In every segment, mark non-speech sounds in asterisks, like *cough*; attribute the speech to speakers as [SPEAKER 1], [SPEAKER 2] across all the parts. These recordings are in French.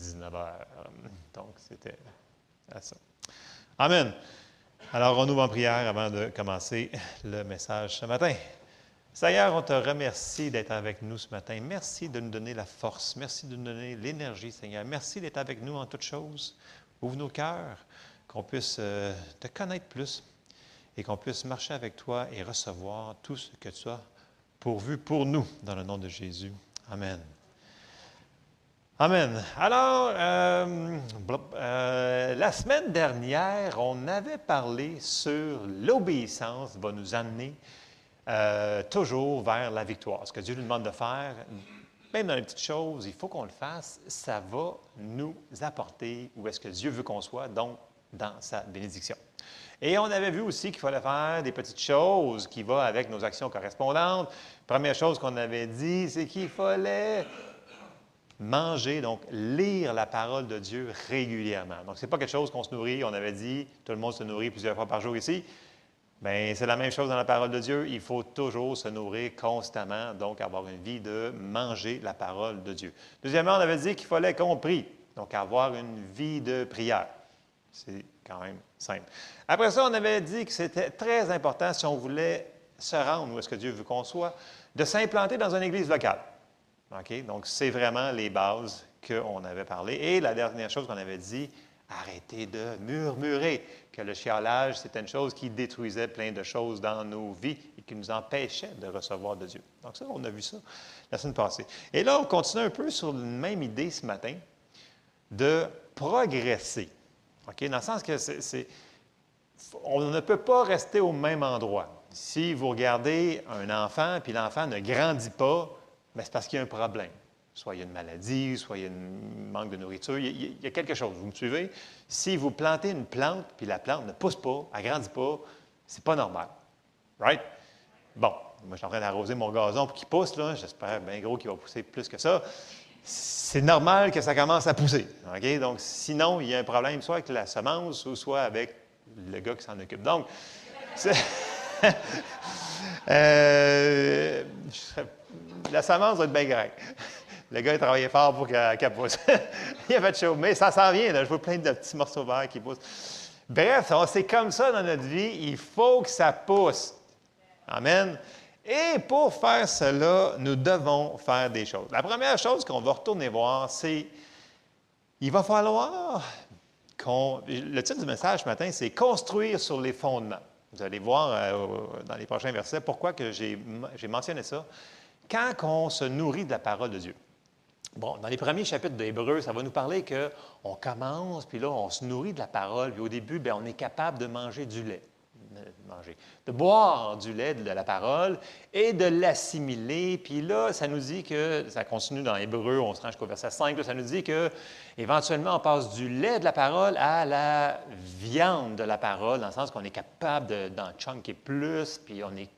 [SPEAKER 1] 19h. Donc, c'était à ça. Amen. Alors, on ouvre en prière avant de commencer le message ce matin. Seigneur, on te remercie d'être avec nous ce matin. Merci de nous donner la force. Merci de nous donner l'énergie, Seigneur. Merci d'être avec nous en toutes choses. Ouvre nos cœurs, qu'on puisse euh, te connaître plus et qu'on puisse marcher avec toi et recevoir tout ce que tu as pourvu pour nous, dans le nom de Jésus. Amen. Amen. Alors, euh, euh, la semaine dernière, on avait parlé sur l'obéissance va nous amener euh, toujours vers la victoire. Ce que Dieu nous demande de faire, même dans les petites choses, il faut qu'on le fasse, ça va nous apporter où est-ce que Dieu veut qu'on soit, donc dans sa bénédiction. Et on avait vu aussi qu'il fallait faire des petites choses qui vont avec nos actions correspondantes. Première chose qu'on avait dit, c'est qu'il fallait manger, donc lire la parole de Dieu régulièrement. Donc, ce n'est pas quelque chose qu'on se nourrit, on avait dit, tout le monde se nourrit plusieurs fois par jour ici. Bien, c'est la même chose dans la parole de Dieu. Il faut toujours se nourrir constamment, donc avoir une vie de manger la parole de Dieu. Deuxièmement, on avait dit qu'il fallait qu'on prie, donc avoir une vie de prière. C'est quand même simple. Après ça, on avait dit que c'était très important, si on voulait se rendre où est-ce que Dieu veut qu'on soit, de s'implanter dans une église locale. Donc, c'est vraiment les bases qu'on avait parlé. Et la dernière chose qu'on avait dit, arrêtez de murmurer, que le chialage, c'était une chose qui détruisait plein de choses dans nos vies et qui nous empêchait de recevoir de Dieu. Donc ça, on a vu ça la semaine passée. Et là, on continue un peu sur la même idée ce matin de progresser. Dans le sens que c'est, on ne peut pas rester au même endroit. Si vous regardez un enfant, puis l'enfant ne grandit pas, c'est parce qu'il y a un problème. Soit il y a une maladie, soit il y a un manque de nourriture, il y, a, quelque chose. Vous me suivez? Si vous plantez une plante, puis la plante ne pousse pas, elle ne grandit pas, c'est pas normal. Right? Bon, moi, je suis en train d'arroser mon gazon pour qu'il pousse, là. J'espère bien gros qu'il va pousser plus que ça. C'est normal que ça commence à pousser. OK? Donc, sinon, il y a un problème soit avec la semence ou soit avec le gars qui s'en occupe. Donc, *laughs* euh, la semence va être bien grecque. Le gars, il travaillait fort pour qu'elle pousse. *laughs* il a fait chaud. Mais ça s'en vient, là. Je vois plein de petits morceaux verts qui poussent. Bref, c'est comme ça dans notre vie. Il faut que ça pousse. Amen. Et pour faire cela, nous devons faire des choses. La première chose qu'on va retourner voir, c'est il va falloir qu'on. Le titre du message ce matin, c'est Construire sur les fondements. Vous allez voir euh, dans les prochains versets pourquoi j'ai mentionné ça quand on se nourrit de la parole de Dieu. Bon, dans les premiers chapitres d'Hébreu, ça va nous parler qu'on commence, puis là, on se nourrit de la parole, puis au début, bien, on est capable de manger du lait, manger, de boire du lait de la parole et de l'assimiler. Puis là, ça nous dit que, ça continue dans Hébreu, on se rend jusqu'au verset 5, ça nous dit que éventuellement, on passe du lait de la parole à la viande de la parole, dans le sens qu'on est capable d'en chunker plus, puis on est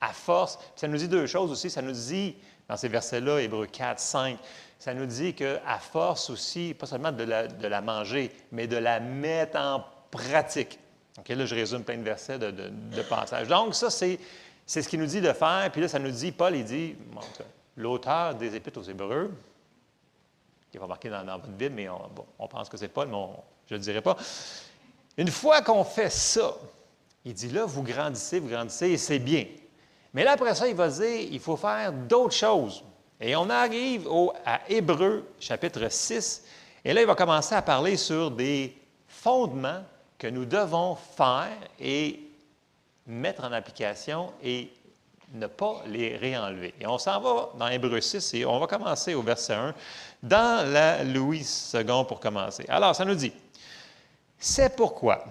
[SPEAKER 1] à force. ça nous dit deux choses aussi. Ça nous dit, dans ces versets-là, Hébreu 4, 5, ça nous dit qu'à force aussi, pas seulement de la, manger, mais de la mettre en pratique. Là, je résume plein de versets de, de, passage. Donc, ça, c'est, c'est ce qu'il nous dit de faire. Puis là, ça nous dit, Paul, il dit, l'auteur des Épîtres aux Hébreux, qui va marquer dans, votre Bible, mais on, pense que c'est Paul, mais je ne le dirai pas. Une fois qu'on fait ça, il dit là, vous grandissez, vous grandissez, et c'est bien. Mais là, après ça, il va dire, il faut faire d'autres choses. Et on arrive au, à Hébreu, chapitre 6, et là, il va commencer à parler sur des fondements que nous devons faire et mettre en application et ne pas les réenlever. Et on s'en va dans Hébreu 6 et on va commencer au verset 1 dans la Louis II pour commencer. Alors, ça nous dit, c'est pourquoi,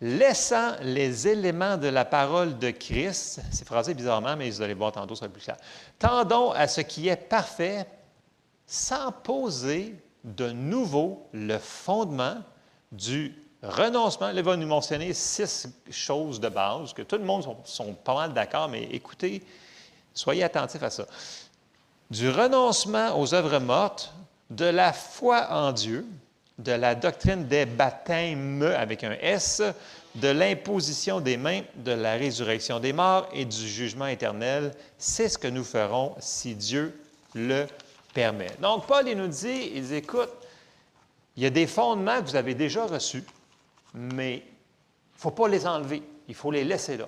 [SPEAKER 1] laissant les éléments de la parole de Christ, c'est phrasé bizarrement, mais vous allez voir tantôt, ça va plus clair. Tendons à ce qui est parfait, sans poser de nouveau le fondement du renoncement. Là, il va nous mentionner six choses de base que tout le monde sont, sont pas mal d'accord, mais écoutez, soyez attentifs à ça. Du renoncement aux œuvres mortes, de la foi en Dieu, de la doctrine des baptêmes avec un S, de l'imposition des mains, de la résurrection des morts et du jugement éternel. C'est ce que nous ferons si Dieu le permet. Donc, Paul, il nous dit, il dit, écoute, Il y a des fondements que vous avez déjà reçus, mais il ne faut pas les enlever. Il faut les laisser là.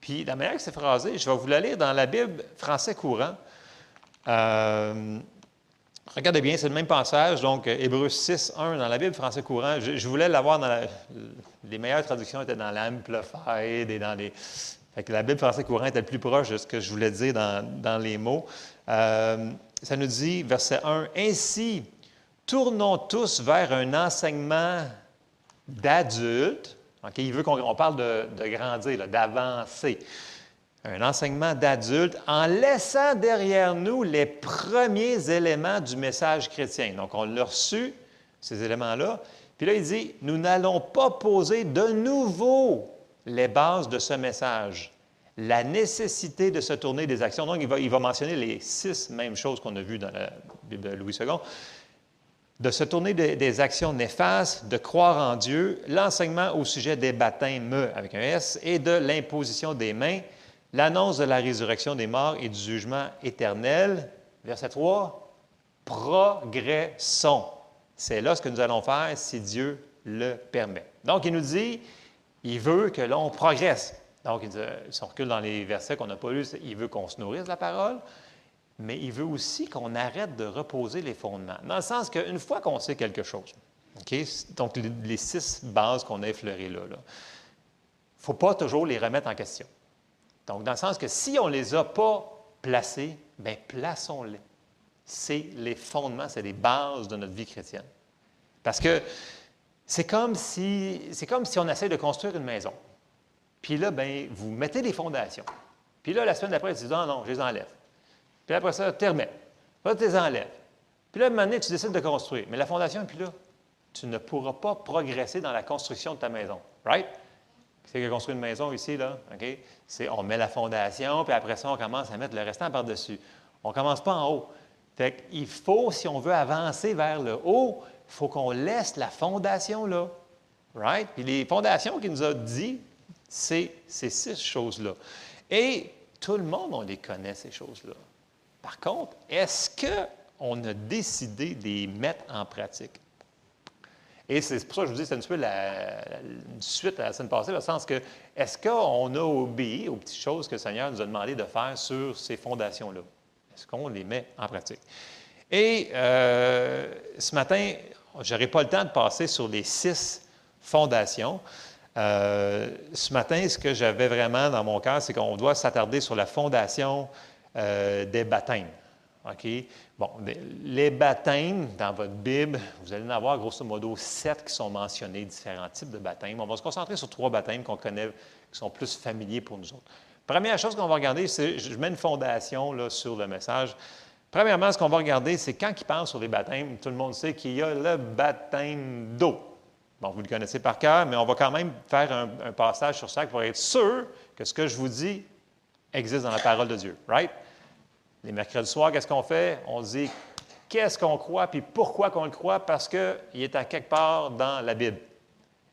[SPEAKER 1] Puis la manière que c'est phrasé, je vais vous la lire dans la Bible français courant. Euh, regardez bien, c'est le même passage, donc Hébreu 6, 1 dans la Bible français courant. Je, voulais l'avoir dans la, les meilleures traductions étaient dans l'Amplified et dans les. La Bible français courant était le plus proche de ce que je voulais dire dans, les mots. Euh, ça nous dit, verset 1, Ainsi, tournons tous vers un enseignement d'adulte. il veut qu'on parle de, grandir, d'avancer. Un enseignement d'adulte en laissant derrière nous les premiers éléments du message chrétien. Donc, on l'a reçu, ces éléments-là. Puis là, il dit, nous n'allons pas poser de nouveau les bases de ce message. La nécessité de se tourner des actions. Donc, il va, il va mentionner les six mêmes choses qu'on a vues dans la Bible de Louis II de se tourner des, actions néfastes, de croire en Dieu, l'enseignement au sujet des baptêmes avec un S et de l'imposition des mains, l'annonce de la résurrection des morts et du jugement éternel. Verset 3, progressons. C'est là ce que nous allons faire si Dieu le permet. Donc, il nous dit, il veut que l'on progresse. Donc, si on recule dans les versets qu'on n'a pas lus, il veut qu'on se nourrisse de la parole, mais il veut aussi qu'on arrête de reposer les fondements. Dans le sens qu'une fois qu'on sait quelque chose, donc les, six bases qu'on a effleurées là, il ne faut pas toujours les remettre en question. Donc, dans le sens que si on ne les a pas placés, bien, plaçons-les. C'est les fondements, c'est les bases de notre vie chrétienne. Parce que c'est comme si, c'est comme si on essaie de construire une maison. Puis là, bien, vous mettez les fondations. Puis là, la semaine d'après, tu dis, non, non, je les enlève. Puis après ça, tu remets. Là, tu les enlèves. Puis là, un tu décides de construire. Mais la fondation, puis là, tu ne pourras pas progresser dans la construction de ta maison. Right? C'est qui a construit une maison ici, là? OK? C'est on met la fondation, puis après ça, on commence à mettre le restant par-dessus. On ne commence pas en haut. Fait qu'il faut, si on veut avancer vers le haut, il faut qu'on laisse la fondation là. Right? Puis les fondations qu'il nous a dit, c'est ces six choses-là. Et tout le monde, on les connaît, ces choses-là. Par contre, est-ce qu'on a décidé de les mettre en pratique? Et c'est pour ça que je vous dis, c'est un petit peu la, suite à la semaine passée, dans le sens que, est-ce qu'on a obéi aux petites choses que le Seigneur nous a demandé de faire sur ces fondations-là? Est-ce qu'on les met en pratique? Et euh, ce matin, je n'aurai pas le temps de passer sur les six fondations. Euh, ce matin, ce que j'avais vraiment dans mon cœur, c'est qu'on doit s'attarder sur la fondation euh, des baptêmes. OK? Bon, les baptêmes, dans votre Bible, vous allez en avoir grosso modo sept qui sont mentionnés, différents types de baptêmes. On va se concentrer sur trois baptêmes qu'on connaît, qui sont plus familiers pour nous autres. Première chose qu'on va regarder, c'est, je mets une fondation là, sur le message. Premièrement, ce qu'on va regarder, c'est quand il parle sur les baptêmes, tout le monde sait qu'il y a le baptême d'eau. Bon, vous le connaissez par cœur, mais on va quand même faire un, un passage sur ça pour être sûr que ce que je vous dis existe dans la parole de Dieu. Right? Les mercredis soirs, qu'est-ce qu'on fait? On dit qu'est-ce qu'on croit, puis pourquoi qu'on le croit, parce qu'il est à quelque part dans la Bible.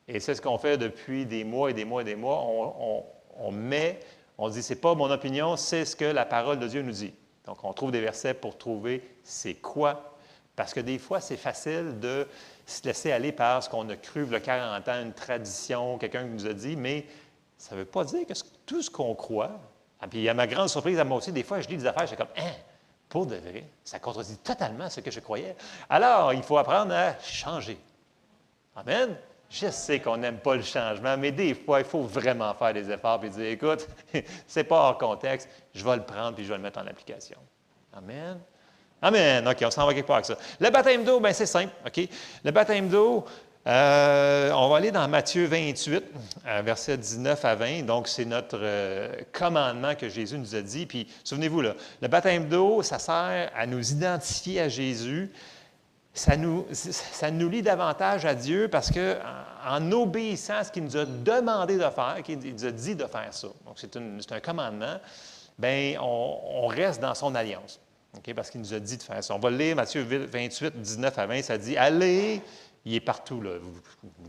[SPEAKER 1] Et c'est ce qu'on fait depuis des mois et des mois et des mois. On, met, on dit, c'est pas mon opinion, c'est ce que la parole de Dieu nous dit. Donc, on trouve des versets pour trouver c'est quoi. Parce que des fois, c'est facile de se laisser aller par ce qu'on a cru le 40 ans, une tradition, quelqu'un qui nous a dit, mais ça ne veut pas dire que tout ce qu'on croit, ah, puis, à ma grande surprise, à moi aussi, des fois, je lis des affaires, je suis comme, hein, pour de vrai, ça contredit totalement ce que je croyais. Alors, il faut apprendre à changer. Amen. Je sais qu'on n'aime pas le changement, mais des fois, il faut vraiment faire des efforts et dire, écoute, *laughs* c'est pas hors contexte, je vais le prendre puis je vais le mettre en application. Amen. Amen. OK, on s'en va quelque part avec ça. Le baptême d'eau, bien, c'est simple. OK? Le baptême d'eau, euh, on va aller dans Matthieu 28, versets 19 à 20. Donc, c'est notre euh, commandement que Jésus nous a dit. Puis, souvenez-vous, là, le baptême d'eau, ça sert à nous identifier à Jésus. Ça nous, ça nous lie davantage à Dieu parce que en, obéissant à ce qu'il nous a demandé de faire, qu'il nous a dit de faire ça, donc c'est, un commandement, bien, on, reste dans son alliance. Parce qu'il nous a dit de faire ça. On va lire Matthieu 28, 19 à 20. Ça dit Allez il est partout. Là. Vous,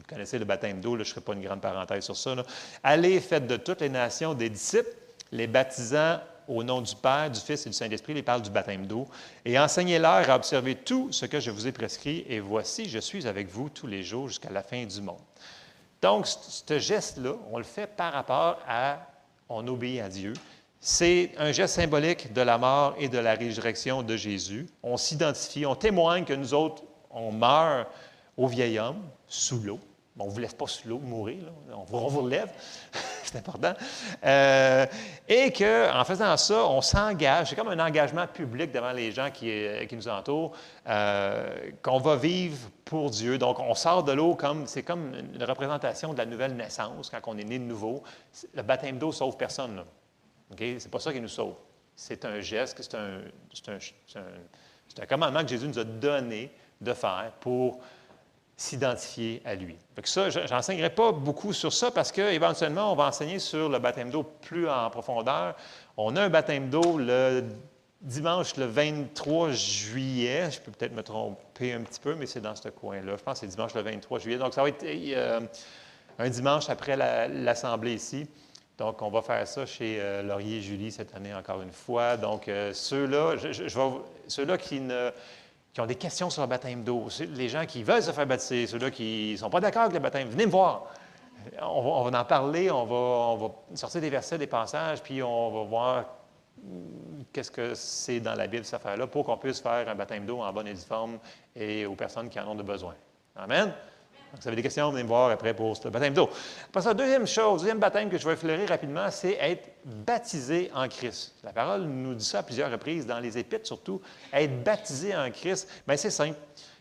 [SPEAKER 1] connaissez le baptême d'eau, je ne ferai pas une grande parenthèse sur ça. Allez, faites de toutes les nations des disciples, les baptisant au nom du Père, du Fils et du Saint-Esprit, il parle du baptême d'eau. Et enseignez-leur à observer tout ce que je vous ai prescrit, et voici, je suis avec vous tous les jours jusqu'à la fin du monde. Donc, ce geste-là, on le fait par rapport à, on obéit à Dieu. C'est un geste symbolique de la mort et de la résurrection de Jésus. On s'identifie, on témoigne que nous autres, on meurt au vieil homme sous l'eau. on ne vous laisse pas sous l'eau mourir, On, vous, relève, *laughs* c'est important. Euh, et qu'en faisant ça, on s'engage, c'est comme un engagement public devant les gens qui, euh, nous entourent, euh, qu'on va vivre pour Dieu. Donc, on sort de l'eau comme, c'est comme une représentation de la nouvelle naissance, quand on est né de nouveau. Le baptême d'eau sauve personne. Là. Ce n'est pas ça qui nous sauve. C'est un geste, c'est un, un, commandement que Jésus nous a donné de faire pour s'identifier à lui. Fait ça, je n'enseignerai pas beaucoup sur ça parce qu'éventuellement, on va enseigner sur le baptême d'eau plus en profondeur. On a un baptême d'eau le dimanche le 23 juillet. Je peux peut-être me tromper un petit peu, mais c'est dans ce coin-là. Je pense que c'est dimanche le 23 juillet. Donc, ça va être euh, un dimanche après l'Assemblée ici. Donc, on va faire ça chez euh, Laurier et Julie cette année encore une fois. Donc, euh, ceux-là, ceux-là qui, qui ont des questions sur le baptême d'eau, les gens qui veulent se faire baptiser, ceux-là qui ne sont pas d'accord avec le baptême, venez me voir. On va, en parler, on va, sortir des versets, des passages, puis on va voir qu'est-ce que c'est dans la Bible, cette affaire-là, pour qu'on puisse faire un baptême d'eau en bonne et due forme et aux personnes qui en ont besoin. Amen vous avez des questions, venez me voir après pour ce baptême d'eau. Que deuxième chose, deuxième baptême que je vais effleurer rapidement, c'est être baptisé en Christ. La parole nous dit ça à plusieurs reprises, dans les Épîtres surtout. Être baptisé en Christ, bien c'est simple.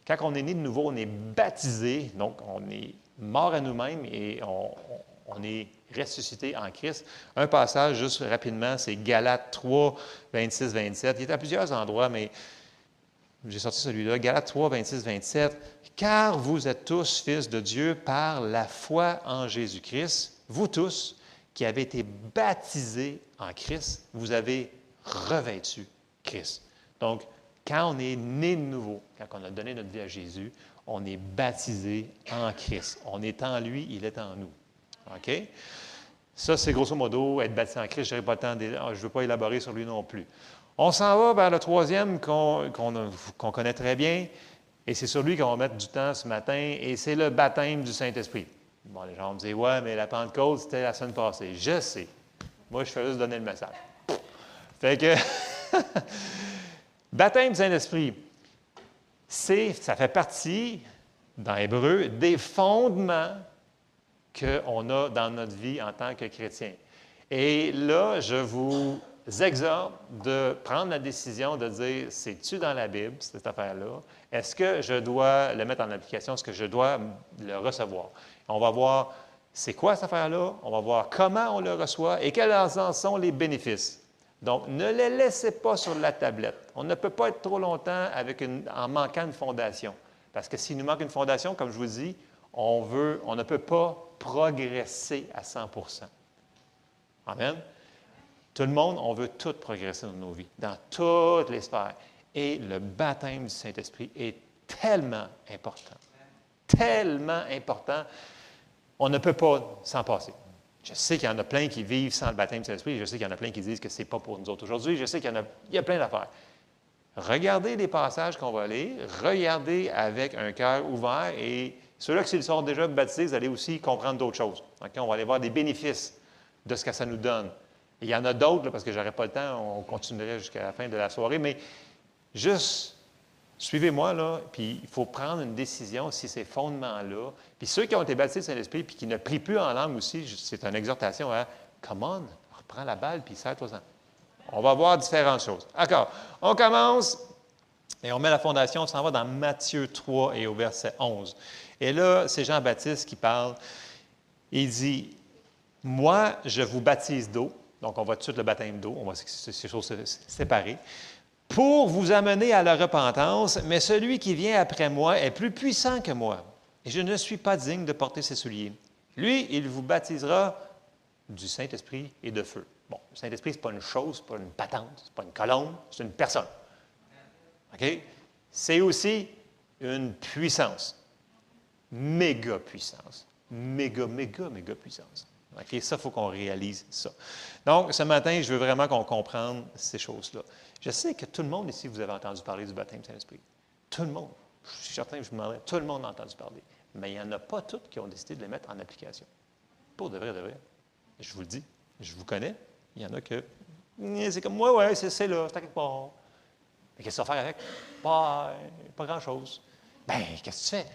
[SPEAKER 1] Quand on est né de nouveau, on est baptisé, donc on est mort à nous-mêmes et on, on est ressuscité en Christ. Un passage, juste rapidement, c'est Galates 3, 26, 27. Il est à plusieurs endroits, mais j'ai sorti celui-là, Galates 3, 26, 27. Car vous êtes tous fils de Dieu par la foi en Jésus-Christ, vous tous qui avez été baptisés en Christ, vous avez revêtu Christ. Donc, quand on est né de nouveau, quand on a donné notre vie à Jésus, on est baptisé en Christ. On est en lui, il est en nous. OK? Ça, c'est grosso modo être baptisé en Christ. Je ne veux pas élaborer sur lui non plus. On s'en va vers le troisième qu'on connaît très bien, et c'est sur lui qu'on va mettre du temps ce matin, et c'est le baptême du Saint-Esprit. Bon, les gens me dire, ouais, mais la Pentecôte, c'était la semaine passée. Je sais. Moi, je fais juste donner le message. Fait que, *laughs* baptême du Saint-Esprit, ça fait partie, dans Hébreu, des fondements qu'on a dans notre vie en tant que chrétien. Et là, je vous exhorte de prendre la décision de dire, c'est-tu dans la Bible, cette affaire-là? Est-ce que je dois le mettre en application? Est-ce que je dois le recevoir? On va voir c'est quoi cette affaire-là, on va voir comment on le reçoit et quels en sont les bénéfices. Donc, ne les laissez pas sur la tablette. On ne peut pas être trop longtemps avec en manquant une fondation. Parce que s'il nous manque une fondation, comme je vous dis, on, veut, on ne peut pas progresser à 100% Amen? Tout le monde, on veut tout progresser dans nos vies, dans toutes les sphères. Et le baptême du Saint-Esprit est tellement important, tellement important, on ne peut pas s'en passer. Je sais qu'il y en a plein qui vivent sans le baptême du Saint-Esprit, je sais qu'il y en a plein qui disent que ce n'est pas pour nous autres aujourd'hui, je sais qu'il y, en a, il y a plein d'affaires. Regardez les passages qu'on va lire, regardez avec un cœur ouvert et ceux-là qui sont déjà baptisés, vous allez aussi comprendre d'autres choses. On va aller voir des bénéfices de ce que ça nous donne il y en a d'autres, parce que je n'aurai pas le temps, on continuerait jusqu'à la fin de la soirée, mais juste suivez-moi, là, puis il faut prendre une décision si ces fondements-là. Puis ceux qui ont été baptisés Saint-Esprit, puis qui ne prient plus en langue aussi, c'est une exhortation à Come on, reprends la balle, puis serre-toi-en. On va voir différentes choses. D'accord. On commence et on met la fondation, on s'en va dans Matthieu 3 et au verset 11. Et là, c'est Jean-Baptiste qui parle. Il dit Moi, je vous baptise d'eau. Donc, on va tout de suite le baptême d'eau, on va ces choses séparer. Pour vous amener à la repentance, mais celui qui vient après moi est plus puissant que moi, et je ne suis pas digne de porter ses souliers. Lui, il vous baptisera du Saint-Esprit et de feu. Bon, le Saint-Esprit, ce n'est pas une chose, ce n'est pas une patente, ce n'est pas une colombe, c'est une personne. OK? C'est aussi une puissance. Méga puissance. Méga, méga, méga puissance. OK? Ça, il faut qu'on réalise ça. Donc, ce matin, je veux vraiment qu'on comprenne ces choses-là. Je sais que tout le monde ici, vous avez entendu parler du baptême Saint-Esprit. Tout le monde. Je suis certain que je vous demanderai, tout le monde a entendu parler. Mais il n'y en a pas toutes qui ont décidé de les mettre en application. Pour de vrai, de vrai. Je vous le dis, je vous connais. Il y en a que, c'est comme, moi, ouais, c'est là, c'est quelque part. Mais qu'est-ce que tu faire avec? Pas, pas grand-chose. Ben, qu'est-ce que tu fais?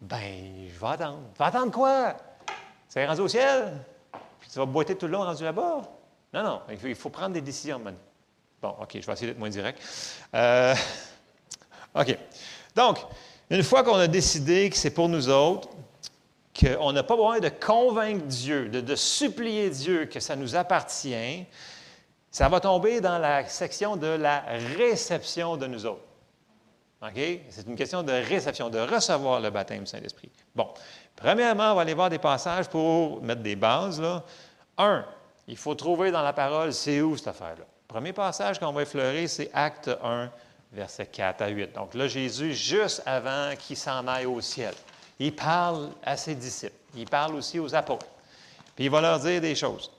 [SPEAKER 1] Ben, je vais attendre. Tu vas attendre quoi? C'est rendu au ciel? Puis tu vas boiter tout le long rendu là-bas? Non, non, il faut, prendre des décisions maintenant. Bon, OK, je vais essayer d'être moins direct. Euh, OK. Donc, une fois qu'on a décidé que c'est pour nous autres, qu'on n'a pas besoin de convaincre Dieu, de, supplier Dieu que ça nous appartient, ça va tomber dans la section de la réception de nous autres. C'est une question de réception, de recevoir le baptême du Saint-Esprit. Bon, premièrement, on va aller voir des passages pour mettre des bases. Un, il faut trouver dans la parole, c'est où cette affaire-là? Premier passage qu'on va effleurer, c'est Acte 1, versets 4 à 8. Donc là, Jésus, juste avant qu'il s'en aille au ciel, il parle à ses disciples. Il parle aussi aux apôtres. Puis il va leur dire des choses.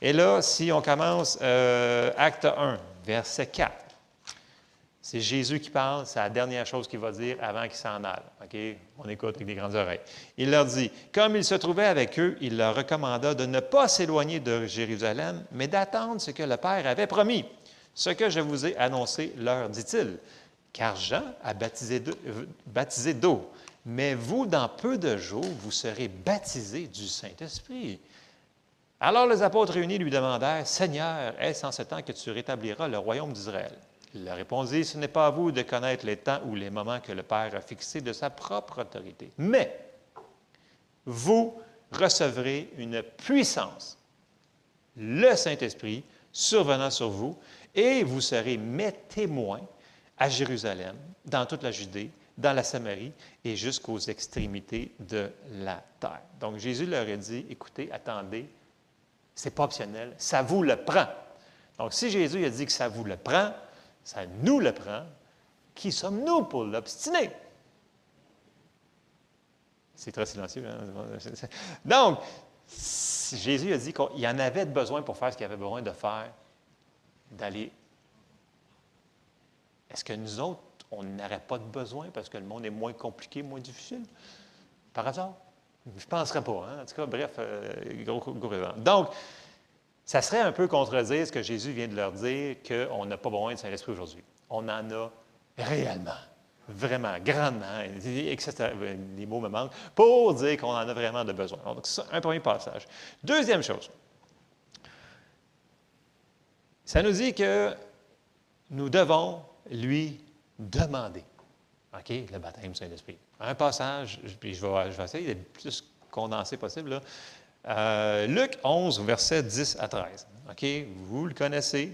[SPEAKER 1] Et là, si on commence euh, Acte 1, verset 4, c'est Jésus qui parle, c'est la dernière chose qu'il va dire avant qu'il s'en aille. On écoute avec des grandes oreilles. Il leur dit Comme il se trouvait avec eux, il leur recommanda de ne pas s'éloigner de Jérusalem, mais d'attendre ce que le Père avait promis. Ce que je vous ai annoncé leur dit-il. Car Jean a baptisé d'eau, mais vous, dans peu de jours, vous serez baptisés du Saint-Esprit. Alors les apôtres réunis lui demandèrent Seigneur, est-ce en ce temps que tu rétabliras le royaume d'Israël il leur répondit, ce n'est pas à vous de connaître les temps ou les moments que le Père a fixés de sa propre autorité, mais vous recevrez une puissance, le Saint-Esprit, survenant sur vous, et vous serez mes témoins à Jérusalem, dans toute la Judée, dans la Samarie et jusqu'aux extrémités de la terre. Donc Jésus leur a dit, écoutez, attendez, ce n'est pas optionnel, ça vous le prend. Donc si Jésus a dit que ça vous le prend, ça nous le prend. Qui sommes-nous pour l'obstiner? C'est très silencieux. Hein? *laughs* Donc, Jésus a dit qu'il y en avait besoin pour faire ce qu'il avait besoin de faire, d'aller. Est-ce que nous autres, on n'aurait pas de besoin parce que le monde est moins compliqué, moins difficile? Par hasard? Je ne penserais pas. Hein? En tout cas, bref, euh, gros, gros, gros Donc, ça serait un peu contredire ce que Jésus vient de leur dire qu'on n'a pas besoin de Saint-Esprit aujourd'hui. On en a réellement, vraiment, grandement, etc. Les mots me manquent, pour dire qu'on en a vraiment de besoin. Donc, c'est un premier passage. Deuxième chose, ça nous dit que nous devons lui demander. OK, le baptême Saint-Esprit. Un passage, puis je vais, je vais essayer d'être le plus condensé possible. Là. Euh, Luc 11, versets 10 à 13. OK? Vous le connaissez.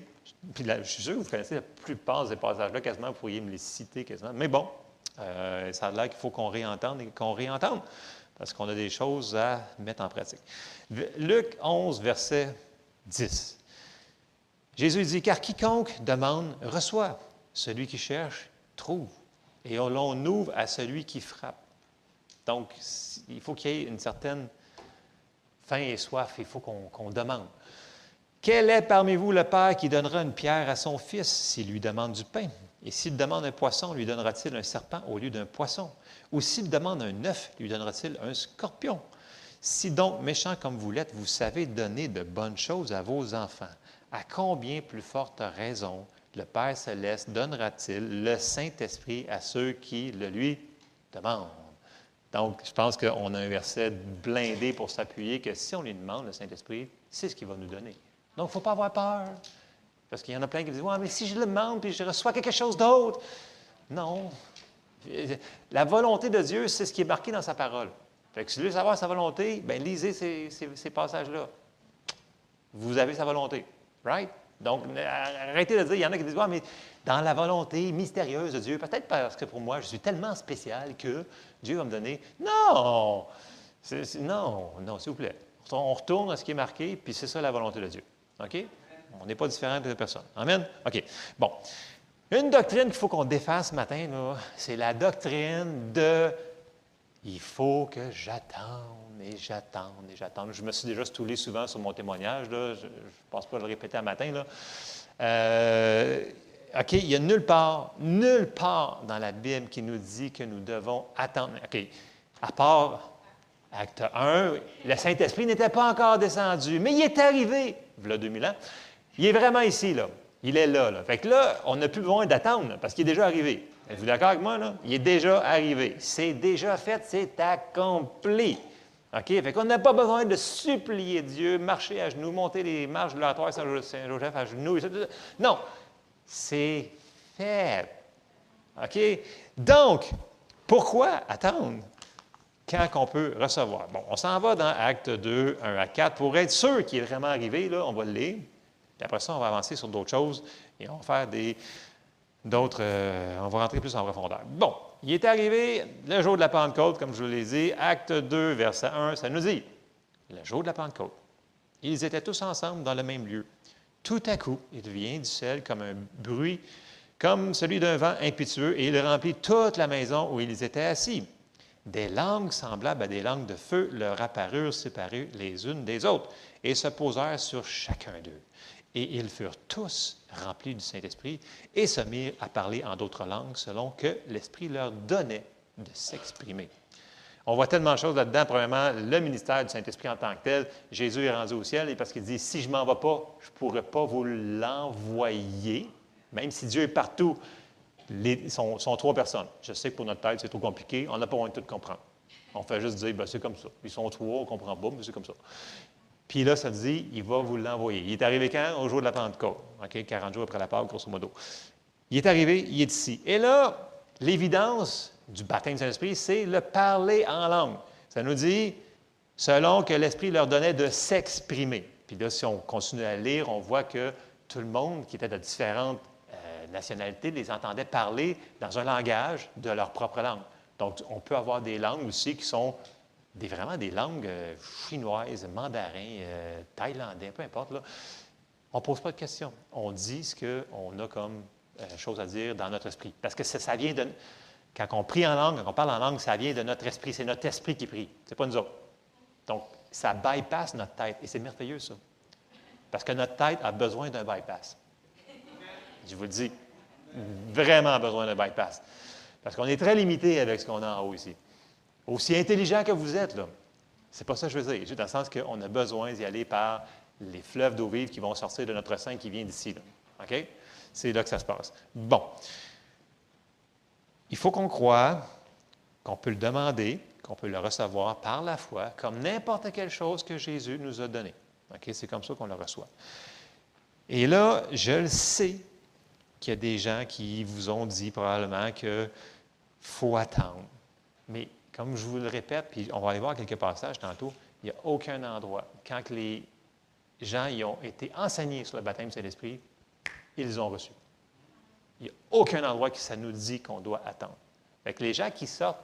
[SPEAKER 1] Je suis sûr que vous connaissez la plupart des passages-là, quasiment, vous pourriez me les citer quasiment. Mais bon, euh, ça a l'air qu'il faut qu'on réentende et qu'on réentende, parce qu'on a des choses à mettre en pratique. Luc 11, verset 10. Jésus dit, car quiconque demande, reçoit. Celui qui cherche, trouve. Et l'on ouvre à celui qui frappe. Donc, il faut qu'il y ait une certaine faim et soif, il faut qu'on demande. Quel est parmi vous le Père qui donnera une pierre à son fils s'il lui demande du pain? Et s'il demande un poisson, lui donnera-t-il un serpent au lieu d'un poisson? Ou s'il demande un œuf, lui donnera-t-il un scorpion? Si donc, méchant comme vous l'êtes, vous savez donner de bonnes choses à vos enfants, à combien plus forte raison le Père céleste donnera-t-il le Saint-Esprit à ceux qui le lui demandent? Donc, je pense qu'on a un verset blindé pour s'appuyer que si on lui demande le Saint-Esprit, c'est ce qu'il va nous donner. Donc, il ne faut pas avoir peur. Parce qu'il y en a plein qui disent Ouais, mais si je le demande puis je reçois quelque chose d'autre. Non. La volonté de Dieu, c'est ce qui est marqué dans sa parole. Fait que si vous voulez savoir sa volonté, bien, lisez ces, ces passages-là. Vous avez sa volonté. Right? Donc, arrêtez de dire, il y en a qui disent, ouais, mais dans la volonté mystérieuse de Dieu, peut-être parce que pour moi, je suis tellement spécial que Dieu va me donner. Non! non, non, s'il vous plaît. On retourne à ce qui est marqué, puis c'est ça la volonté de Dieu. OK? On n'est pas différent de personne. Amen? OK. Bon. Une doctrine qu'il faut qu'on défasse ce matin, c'est la doctrine de Il faut que j'attende et j'attende et j'attende. Je me suis déjà stoulé souvent sur mon témoignage. Là. Je ne pense pas le répéter un matin. Là. Euh, OK, il n'y a nulle part, nulle part dans la Bible qui nous dit que nous devons attendre. OK, à part acte 1, le Saint-Esprit n'était pas encore descendu, mais il est arrivé, a 2000 ans. Il est vraiment ici, là. Il est là, là. Fait que là, on n'a plus besoin d'attendre parce qu'il est déjà arrivé. Êtes-vous d'accord avec moi, là? Il est déjà arrivé. C'est déjà fait, c'est accompli. OK? Fait qu'on n'a pas besoin de supplier Dieu, marcher à genoux, monter les marches de l'oratoire Saint-Joseph à genoux. Non, c'est fait. OK? Donc, pourquoi attendre quand on peut recevoir? Bon, on s'en va dans Acte 2, 1 à 4 pour être sûr qu'il est vraiment arrivé. Là, on va le lire. Puis après ça, on va avancer sur d'autres choses et on va faire des, d'autres, euh, on va rentrer plus en profondeur. Bon, il est arrivé le jour de la Pentecôte, comme je vous l'ai dit, acte 2, verset 1, ça nous dit, le jour de la Pentecôte, ils étaient tous ensemble dans le même lieu. Tout à coup, il vient du ciel comme un bruit, comme celui d'un vent impétueux, et il remplit toute la maison où ils étaient assis. Des langues semblables à des langues de feu leur apparurent séparées les unes des autres et se posèrent sur chacun d'eux. Et ils furent tous remplis du Saint-Esprit et se mirent à parler en d'autres langues selon que l'Esprit leur donnait de s'exprimer. On voit tellement de choses là-dedans. Premièrement, le ministère du Saint-Esprit en tant que tel. Jésus est rendu au ciel et parce qu'il dit, si je ne m'en vais pas, je ne pourrai pas vous l'envoyer. Même si Dieu est partout, ils sont, trois personnes. Je sais que pour notre tête, c'est trop compliqué. On n'a pas besoin de tout comprendre. On fait juste dire, ben, c'est comme ça. Ils sont trois, on ne comprend pas, mais c'est comme ça. Puis là, ça dit, il va vous l'envoyer. Il est arrivé quand? Au jour de la Pentecôte. OK? 40 jours après la Pâque, grosso modo. Il est arrivé, il est ici. Et là, l'évidence du baptême du Saint-Esprit, c'est le parler en langue. Ça nous dit, selon que l'Esprit leur donnait de s'exprimer. Puis là, si on continue à lire, on voit que tout le monde qui était de différentes euh, nationalités les entendait parler dans un langage de leur propre langue. Donc, on peut avoir des langues aussi qui sont des, vraiment des langues euh, chinoises, mandarin, euh, thaïlandais, peu importe. On ne pose pas de questions. On dit ce qu'on a comme euh, chose à dire dans notre esprit. Parce que ça, vient de. Quand on prie en langue, quand on parle en langue, ça vient de notre esprit. C'est notre esprit qui prie. Ce n'est pas nous autres. Donc, ça bypasse notre tête. Et c'est merveilleux, ça. Parce que notre tête a besoin d'un bypass. Je vous le dis. Vraiment besoin d'un bypass. Parce qu'on est très limité avec ce qu'on a en haut ici. Aussi intelligent que vous êtes, là. C'est pas ça que je veux dire. Juste dans le sens qu'on a besoin d'y aller par les fleuves d'eau vive qui vont sortir de notre sein qui vient d'ici. OK? C'est là que ça se passe. Bon. Il faut qu'on croie qu'on peut le demander, qu'on peut le recevoir par la foi, comme n'importe quelle chose que Jésus nous a donnée. OK? C'est comme ça qu'on le reçoit. Et là, je le sais qu'il y a des gens qui vous ont dit probablement qu'il faut attendre. Mais comme je vous le répète, puis on va aller voir quelques passages tantôt, il n'y a aucun endroit, quand les gens y ont été enseignés sur le baptême de l'Esprit, ils ont reçu. Il n'y a aucun endroit qui ça nous dit qu'on doit attendre. Les gens qui sortent,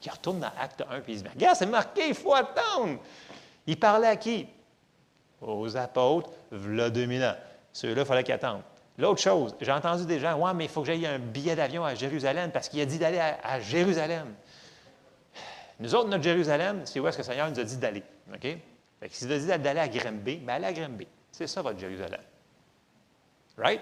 [SPEAKER 1] qui retournent dans Acte 1, puis ils se disent Regarde, c'est marqué, il faut attendre. Ils parlaient à qui? Aux apôtres, voilà 2000 ans. Ceux-là, il fallait qu'ils attendent. L'autre chose, j'ai entendu des gens Ouais, mais il faut que j'aille un billet d'avion à Jérusalem parce qu'il a dit d'aller à Jérusalem. Nous autres, notre Jérusalem, c'est où est-ce que le Seigneur nous a dit d'aller. OK? Fait nous a dit d'aller à Grimby, bien allez à Grimby. C'est ça, votre Jérusalem. Right?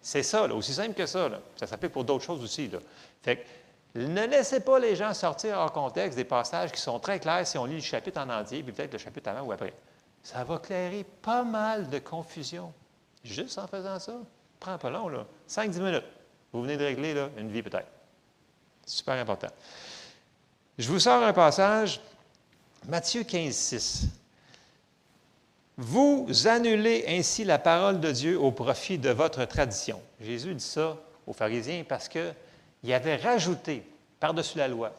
[SPEAKER 1] C'est ça, là, aussi simple que ça. Ça s'applique pour d'autres choses aussi. Là. Fait que, ne laissez pas les gens sortir hors contexte des passages qui sont très clairs si on lit le chapitre en entier, puis peut-être le chapitre avant ou après. Ça va clairer pas mal de confusion. Juste en faisant ça. Prends pas long, là. 5-10 minutes. Vous venez de régler là, une vie peut-être. Super important. Je vous sors un passage, Matthieu 15, 6. Vous annulez ainsi la parole de Dieu au profit de votre tradition. Jésus dit ça aux pharisiens parce qu'il avait rajouté par-dessus la loi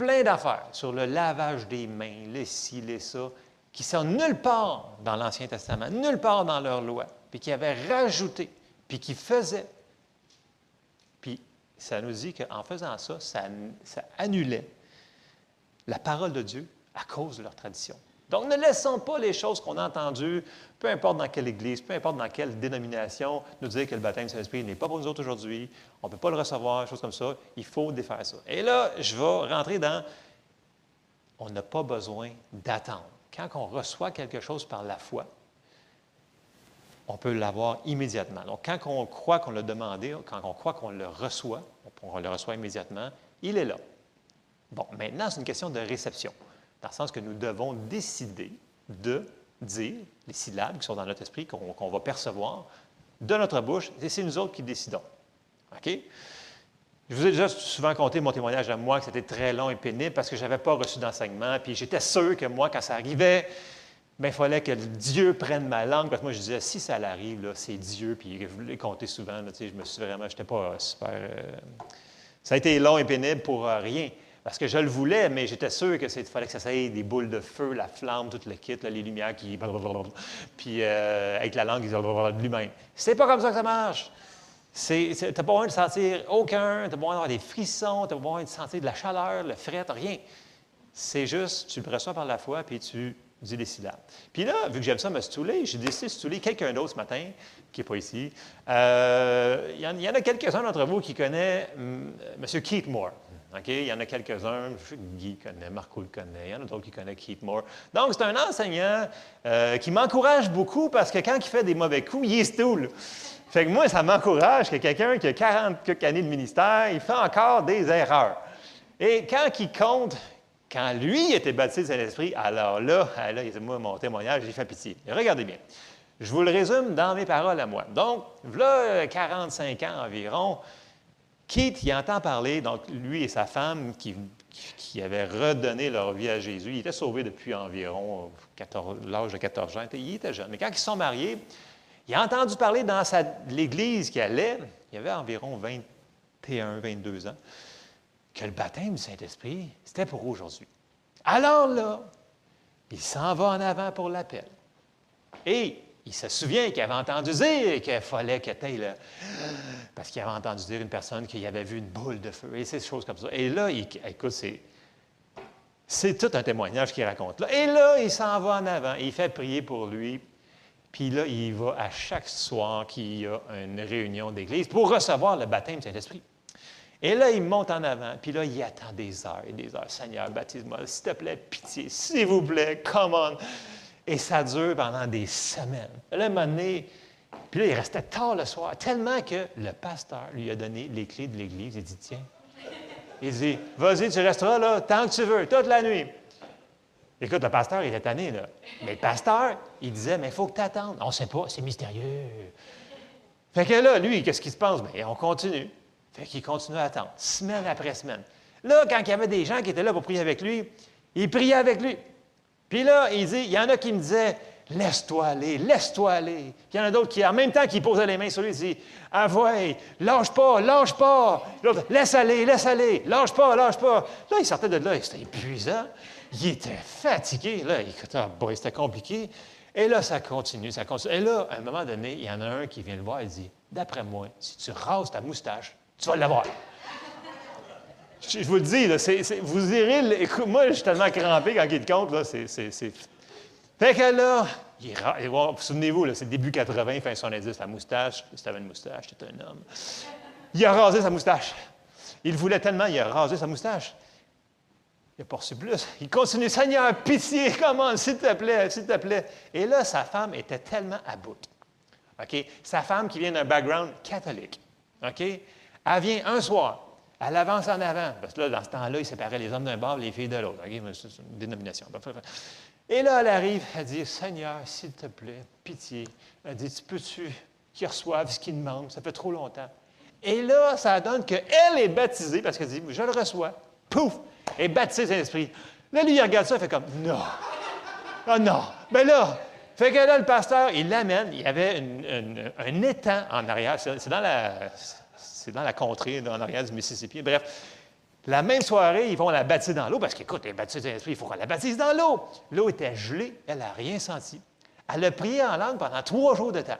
[SPEAKER 1] plein d'affaires sur le lavage des mains, les ci, les ça, qui sont nulle part dans l'Ancien Testament, nulle part dans leur loi, puis qui avaient rajouté, puis qui faisaient ça nous dit qu'en faisant ça, ça, annulait la parole de Dieu à cause de leur tradition. Donc, ne laissons pas les choses qu'on a entendues, peu importe dans quelle église, peu importe dans quelle dénomination, nous dire que le baptême du Saint-Esprit n'est pas pour nous autres aujourd'hui, on ne peut pas le recevoir, choses comme ça. Il faut défaire ça. Et là, je vais rentrer dans on n'a pas besoin d'attendre. Quand on reçoit quelque chose par la foi, on peut l'avoir immédiatement. Donc, quand on croit qu'on l'a demandé, quand on croit qu'on le reçoit, on le reçoit immédiatement, il est là. Bon, maintenant, c'est une question de réception, dans le sens que nous devons décider de dire les syllabes qui sont dans notre esprit, qu'on va percevoir de notre bouche, et c'est nous autres qui décidons. OK? Je vous ai déjà souvent conté mon témoignage à moi, que c'était très long et pénible parce que je n'avais pas reçu d'enseignement. Puis j'étais sûr que moi, quand ça arrivait, bien, il fallait que Dieu prenne ma langue. Parce que moi, je disais, si ça arrive, c'est Dieu. Puis je l'ai compté souvent. je me suis vraiment, je n'étais pas super. Euh, ça a été long et pénible pour euh, rien. Parce que je le voulais, mais j'étais sûr qu'il fallait que ça soit des boules de feu, la flamme, tout le kit, les lumières qui. Puis euh, avec la langue, de lui-même. C'est pas comme ça que ça marche. Tu n'as pas besoin de sentir aucun, tu pas besoin d'avoir des frissons, tu pas besoin de sentir de la chaleur, le fret, rien. C'est juste, tu le reçois par la foi, puis tu les syllabes. Puis là, vu que j'aime ça me stouler, j'ai décidé de stouler quelqu'un d'autre ce matin, qui n'est pas ici. Euh, il, y en, a quelques-uns d'entre vous qui connaissent M. Keith Moore. Il y en a quelques-uns, Guy connaît, Marco le connaît, il y en a d'autres qui connaissent Keith Moore. Donc, c'est un enseignant euh, qui m'encourage beaucoup parce que quand il fait des mauvais coups, il est stool. Fait que moi, ça m'encourage que quelqu'un qui a 40 années de ministère, il fait encore des erreurs. Et quand il compte, quand lui était baptisé de Saint-Esprit, alors là, ah, là, moi, mon témoignage, j'ai fait pitié. regardez bien. Je vous le résume dans mes paroles à moi. Donc, là, 45 ans environ, Keith, il entend parler, donc lui et sa femme qui, qui avaient redonné leur vie à Jésus, ils étaient sauvés depuis environ l'âge de 14 ans, il était jeune. Mais quand ils sont mariés, il a entendu parler dans l'église qui allait, il avait environ 21, 22 ans, que le baptême du Saint-Esprit, c'était pour aujourd'hui. Alors là, il s'en va en avant pour l'appel. Et il se souvient qu'il avait entendu dire qu'il fallait que tu le... Parce qu'il avait entendu dire une personne qu'il avait vu une boule de feu et ces choses comme ça. Et là, il... écoute, c'est. C'est tout un témoignage qu'il raconte là. Et là, il s'en va en avant. il fait prier pour lui. Puis là, il va à chaque soir qu'il y a une réunion d'église pour recevoir le baptême du Saint-Esprit. Et là, il monte en avant, puis là, il attend des heures et des heures. Seigneur, baptise-moi, s'il te plaît, pitié, s'il vous plaît, come on. Et ça dure pendant des semaines. Là, un donné, puis là, il restait tard le soir, tellement que le pasteur lui a donné les clés de l'église. Il dit, tiens. Il dit, vas-y, tu resteras là tant que tu veux, toute la nuit. Écoute, le pasteur, il était tanné, là. Mais le pasteur, il disait, mais il faut que tu attendes. On ne sait pas, c'est mystérieux. Fait que là, lui, qu'est-ce qu'il se passe? Bien, on continue. Fait qu'il continue à attendre, semaine après semaine. Là, quand il y avait des gens qui étaient là pour prier avec lui, il priait avec lui. Puis là, il dit, il y en a qui me disaient, laisse-toi aller, laisse-toi aller. Puis il y en a d'autres qui, en même temps qu'ils posaient les mains sur lui, il dit, avouez, lâche pas, lâche pas. L'autre, laisse aller, laisse aller, lâche pas, lâche pas. Là, il sortait de là, c'était épuisant. Il était fatigué. Là, écoute, ah, c'était compliqué. Et là, ça continue, ça continue. Et là, à un moment donné, il y en a un qui vient le voir et dit D'après moi, si tu rases ta moustache, tu vas l'avoir. Je, vous le dis, là, vous irez. Écoute, moi, je suis tellement crampé quand il te compte. Là, c'est, Fait que là, souvenez-vous, c'est début 80, fin 70, la moustache. Si tu avais une moustache, tu un homme. Il a rasé sa moustache. Il voulait tellement, il a rasé sa moustache. Il a poursu plus. Il continue, Seigneur, pitié, comment, s'il te plaît, s'il te plaît. Et là, sa femme était tellement à bout. OK? Sa femme qui vient d'un background catholique. OK? Elle vient un soir. Elle avance en avant. Parce que là, dans ce temps-là, il séparait les hommes d'un bord les filles de l'autre. C'est une dénomination. Et là, elle arrive, elle dit Seigneur, s'il te plaît, pitié. Elle dit Tu peux-tu qu'ils reçoivent ce qu'ils demandent? Ça fait trop longtemps. Et là, ça donne qu'elle est baptisée parce qu'elle dit Je le reçois. Pouf et baptisé Saint-Esprit. Là, lui, il regarde ça, il fait comme Non. Ah non. Mais ben là, fait que là, le pasteur, il l'amène. Il y avait un étang en arrière. C'est dans la. C'est dans la contrée, en arrière du Mississippi. Bref, la même soirée, ils vont la baptiser dans l'eau, parce qu'écoute, les baptisés Saint-Esprit, il faut qu'on la baptise dans l'eau. L'eau était gelée, elle n'a rien senti. Elle a prié en langue pendant trois jours de temps.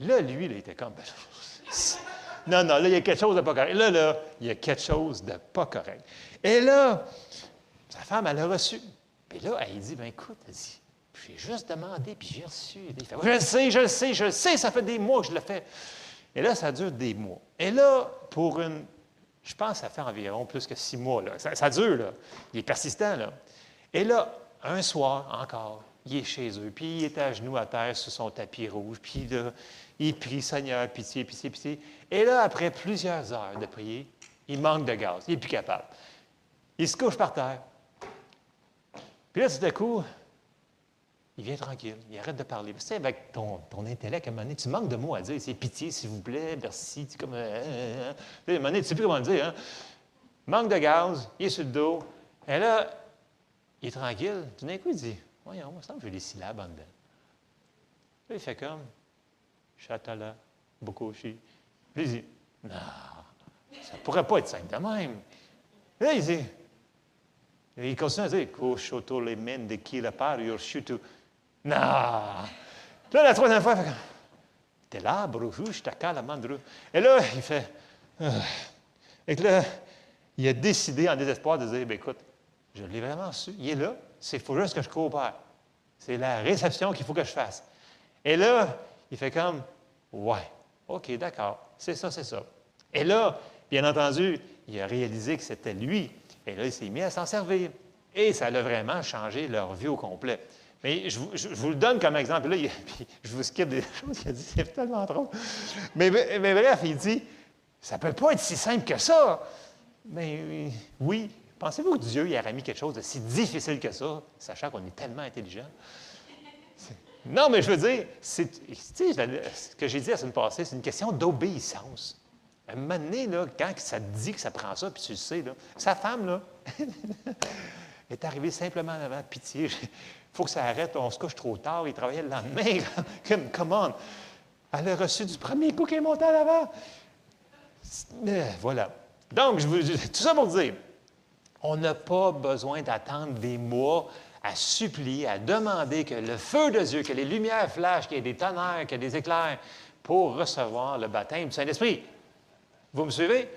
[SPEAKER 1] Là, lui, il était comme. Non, non, là, il y a quelque chose de pas correct. Là, là, il y a quelque chose de pas correct. Et là, sa femme, elle a reçu. Puis là, elle dit, ben écoute, elle dit, j'ai juste demandé, puis j'ai reçu. Il fait, je le sais, je le sais, je le sais, ça fait des mois que je le fais. Et là, ça dure des mois. Et là, pour une, je pense que ça fait environ plus que six mois, là. Ça, dure, là. Il est persistant, là. Et là, un soir encore, il est chez eux, puis il est à genoux à terre sur son tapis rouge, puis là, il prie, Seigneur, pitié, pitié, pitié. Et là, après plusieurs heures de prier, il manque de gaz, il n'est plus capable. Il se couche par terre. Puis là, tout à coup, il vient tranquille, il arrête de parler. Tu sais, avec ton, ton intellect, à tu manques de mots à dire. C'est pitié, s'il vous plaît, merci. Tu, comme, euh, euh, euh. donné, tu sais plus comment le dire. Hein? Manque de gaz, il est sur le dos. Et là, il est tranquille. Tout d'un coup, il dit Voyons, moi, ça me fait des syllabes en dedans. Là, il fait comme Chatala, Bokoshi. Puis il dit Non, ça ne pourrait pas être simple de même. Là, il dit il continue à dire Koshoto les men de qui la part. Non! Là, la troisième fois, il fait comme T'es là, je t'accale la mandru. Et là, il fait euh. Et là, il a décidé en désespoir de dire ben, écoute, je l'ai vraiment su. Il est là. Il faut juste que je coopère. C'est la réception qu'il faut que je fasse. Et là, il fait comme Ouais, OK, d'accord. C'est ça, c'est ça. Et là, bien entendu, il a réalisé que c'était lui. Et là, il s'est mis à s'en servir. Et ça a vraiment changé leur vie au complet. Mais je vous, le donne comme exemple. Là, *laughs* je vous skip des choses qu'il a dit, c'est tellement trop. Mais, bref, il dit Ça ne peut pas être si simple que ça. Mais oui, Pensez-vous que Dieu y aurait mis quelque chose de si difficile que ça, sachant qu'on est tellement intelligent? Non, mais je veux dire, c'est, ce que j'ai dit la semaine passée, c'est une question d'obéissance. À un moment donné, là, quand ça te dit que ça prend ça, puis tu le sais, là, sa femme, là, *laughs* est arrivée simplement avant, pitié, *laughs* il faut que ça arrête, on se couche trop tard, il travaillait le lendemain, *laughs* comme, commande. Elle a reçu du premier coup qui est monté à. Voilà. Donc, je *laughs* tout ça pour dire, on n'a pas besoin d'attendre des mois à supplier, à demander que le feu de Dieu, que les lumières flashent, qu'il y ait des tonnerres, qu'il y ait des éclairs pour recevoir le baptême du Saint-Esprit. Vous me suivez?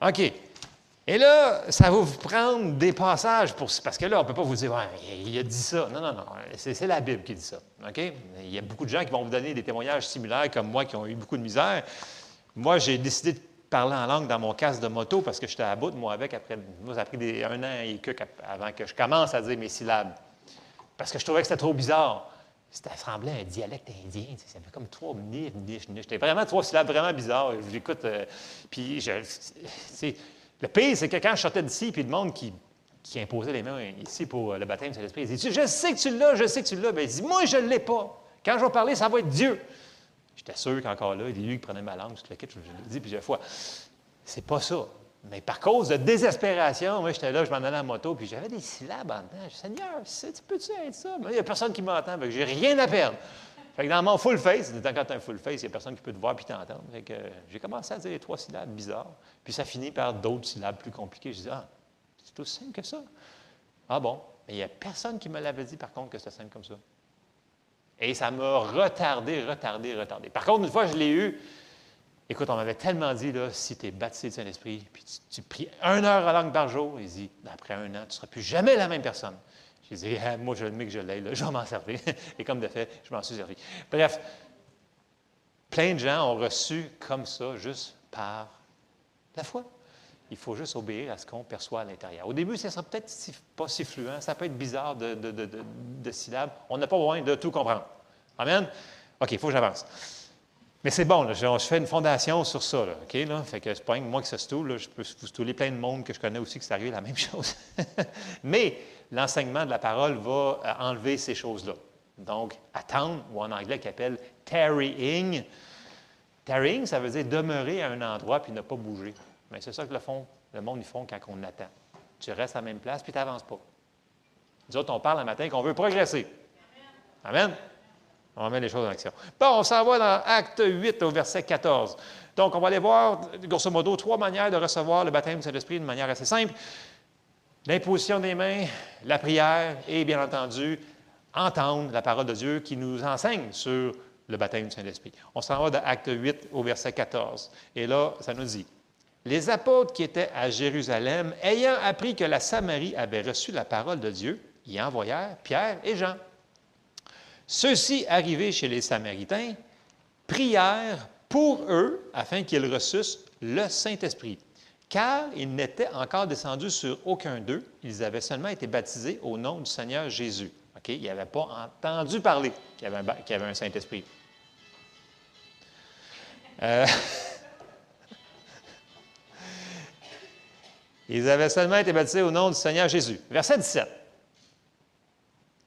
[SPEAKER 1] OK. Et là, ça va vous prendre des passages pour. Parce que là, on ne peut pas vous dire, il a dit ça. Non, non, non. C'est la Bible qui dit ça. OK? Il y a beaucoup de gens qui vont vous donner des témoignages similaires comme moi qui ont eu beaucoup de misère. Moi, j'ai décidé de parler en langue dans mon casque de moto parce que j'étais à bout de moi avec. Après, moi, ça a pris un an et quelques avant que je commence à dire mes syllabes. Parce que je trouvais que c'était trop bizarre. Ça ressemblait à un dialecte indien. Ça fait comme trois niche, niche, niche. C'était vraiment trois syllabes vraiment bizarres. J'écoute. Euh, puis, je, le pire, c'est que quand je sortais d'ici, puis le monde qui, qui imposait les mains ici pour euh, le baptême de l'Esprit, il dit Je sais que tu l'as, je sais que tu l'as. Bien, il dit Moi, je ne l'ai pas. Quand je vais parler, ça va être Dieu. J'étais sûr qu'encore là, il est lui qui prenait ma langue, je l'ai dit plusieurs fois. C'est pas ça. Mais par cause de désespération, moi, j'étais là, je m'en allais en moto, puis j'avais des syllabes en dedans. Je Seigneur, tu peux-tu être ça? Mais il n'y a personne qui m'entend, je j'ai rien à perdre. Fait que dans mon full face, quand tu as un full face, il n'y a personne qui peut te voir puis t'entendre. Fait que j'ai commencé à dire trois syllabes bizarres, puis ça finit par d'autres syllabes plus compliquées. Je dis, ah, c'est aussi simple que ça. Ah bon? Mais il n'y a personne qui me l'avait dit, par contre, que c'était simple comme ça. Et ça m'a retardé, retardé, retardé. Par contre, une fois, je l'ai eu. Écoute, on m'avait tellement dit, là, si tu es baptisé du Saint-Esprit, puis tu, pries une heure à langue par jour, il dit, après un an, tu ne seras plus jamais la même personne. J'ai dit, ah, moi, je admets que je l'ai, *laughs* je vais m'en servir. Et comme de fait, je m'en suis servi. Bref, plein de gens ont reçu comme ça, juste par la foi. Il faut juste obéir à ce qu'on perçoit à l'intérieur. Au début, ça sera peut-être pas si fluent, ça peut être bizarre de, syllabes. On n'a pas besoin de tout comprendre. Amen? OK, il faut que j'avance. Mais c'est bon, je, fais une fondation sur ça. OK? Là, fait que c'est pas moi qui se stoule, je peux vous stouler plein de monde que je connais aussi qui s'est arrivé la même chose. *laughs* Mais l'enseignement de la parole va euh, enlever ces choses-là. Donc, attendre, ou en anglais qui appelle tarrying. Tarrying, ça veut dire demeurer à un endroit puis ne pas bouger. Mais c'est ça que le, le monde, ils font quand on attend. Tu restes à la même place, puis tu n'avances pas. Nous autres, on parle un matin qu'on veut progresser. Amen. On met les choses en action. Bon, on s'en va dans Acte 8 au verset 14. Donc, on va aller voir, grosso modo, trois manières de recevoir le baptême du Saint-Esprit de manière assez simple. L'imposition des mains, la prière et, bien entendu, entendre la parole de Dieu qui nous enseigne sur le baptême du Saint-Esprit. On s'en va dans Acte 8 au verset 14. Et là, ça nous dit, les apôtres qui étaient à Jérusalem, ayant appris que la Samarie avait reçu la parole de Dieu, y envoyèrent Pierre et Jean. Ceux-ci, arrivés chez les Samaritains, prièrent pour eux afin qu'ils reçussent le Saint-Esprit, car ils n'étaient encore descendus sur aucun d'eux, ils avaient seulement été baptisés au nom du Seigneur Jésus. Ils n'avaient pas entendu parler qu'il y avait un, avait un Saint-Esprit. Euh, *laughs* ils avaient seulement été baptisés au nom du Seigneur Jésus. Verset 17.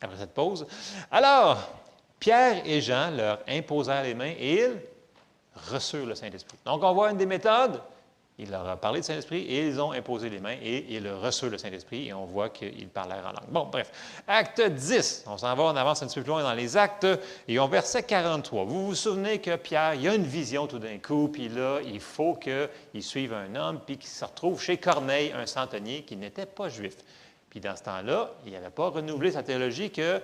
[SPEAKER 1] Après cette pause. Alors, Pierre et Jean leur imposèrent les mains et ils reçurent le Saint-Esprit. Donc, on voit une des méthodes. Il leur a parlé du Saint-Esprit et ils ont imposé les mains et ils reçurent le Saint-Esprit et on voit qu'ils parlèrent en langue. Bon, bref. Acte 10. On s'en va, on avance un petit peu plus loin dans les actes et on verset 43. Vous vous souvenez que Pierre, il y a une vision tout d'un coup, puis là, il faut qu'il suive un homme, puis qu'il se retrouve chez Corneille, un centenier qui n'était pas juif. Puis dans ce temps-là, il n'avait pas renouvelé sa théologie que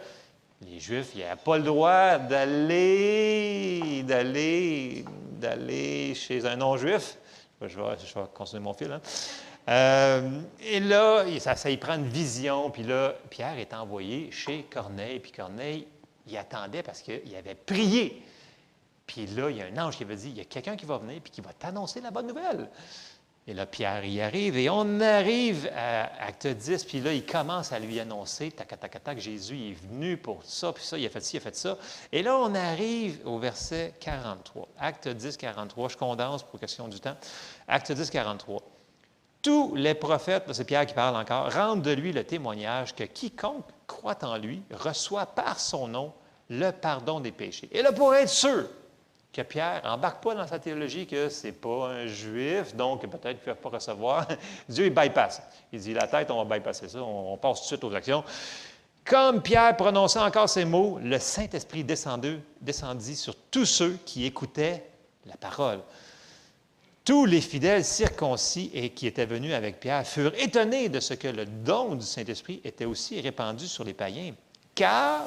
[SPEAKER 1] les Juifs, n'avaient pas le droit d'aller, d'aller, d'aller chez un non-juif. Je vais, je continuer mon fil. Hein. Euh, et là, ça, ça y prend une vision. Puis là, Pierre est envoyé chez Corneille. Puis Corneille, il attendait parce qu'il avait prié. Puis là, il y a un ange qui avait dit, il y a quelqu'un qui va venir puis qui va t'annoncer la bonne nouvelle. Et là, Pierre y arrive, et on arrive à Acte 10, puis là, il commence à lui annoncer, tac, tac, tac, Jésus est venu pour ça, puis ça, il a fait ci, il a fait ça. Et là, on arrive au verset 43. Acte 10, 43, je condense pour question du temps. Acte 10, 43. Tous les prophètes, c'est Pierre qui parle encore, rendent de lui le témoignage que quiconque croit en lui reçoit par son nom le pardon des péchés. Et là, pour être sûr, que Pierre n'embarque pas dans sa théologie que ce n'est pas un juif, donc peut-être qu'il ne peut pas recevoir. *laughs* Dieu, il bypass. Il dit la tête, on va bypasser ça, on, passe tout de suite aux actions. Comme Pierre prononçait encore ces mots, le Saint-Esprit descendit sur tous ceux qui écoutaient la parole. Tous les fidèles circoncis et qui étaient venus avec Pierre furent étonnés de ce que le don du Saint-Esprit était aussi répandu sur les païens, car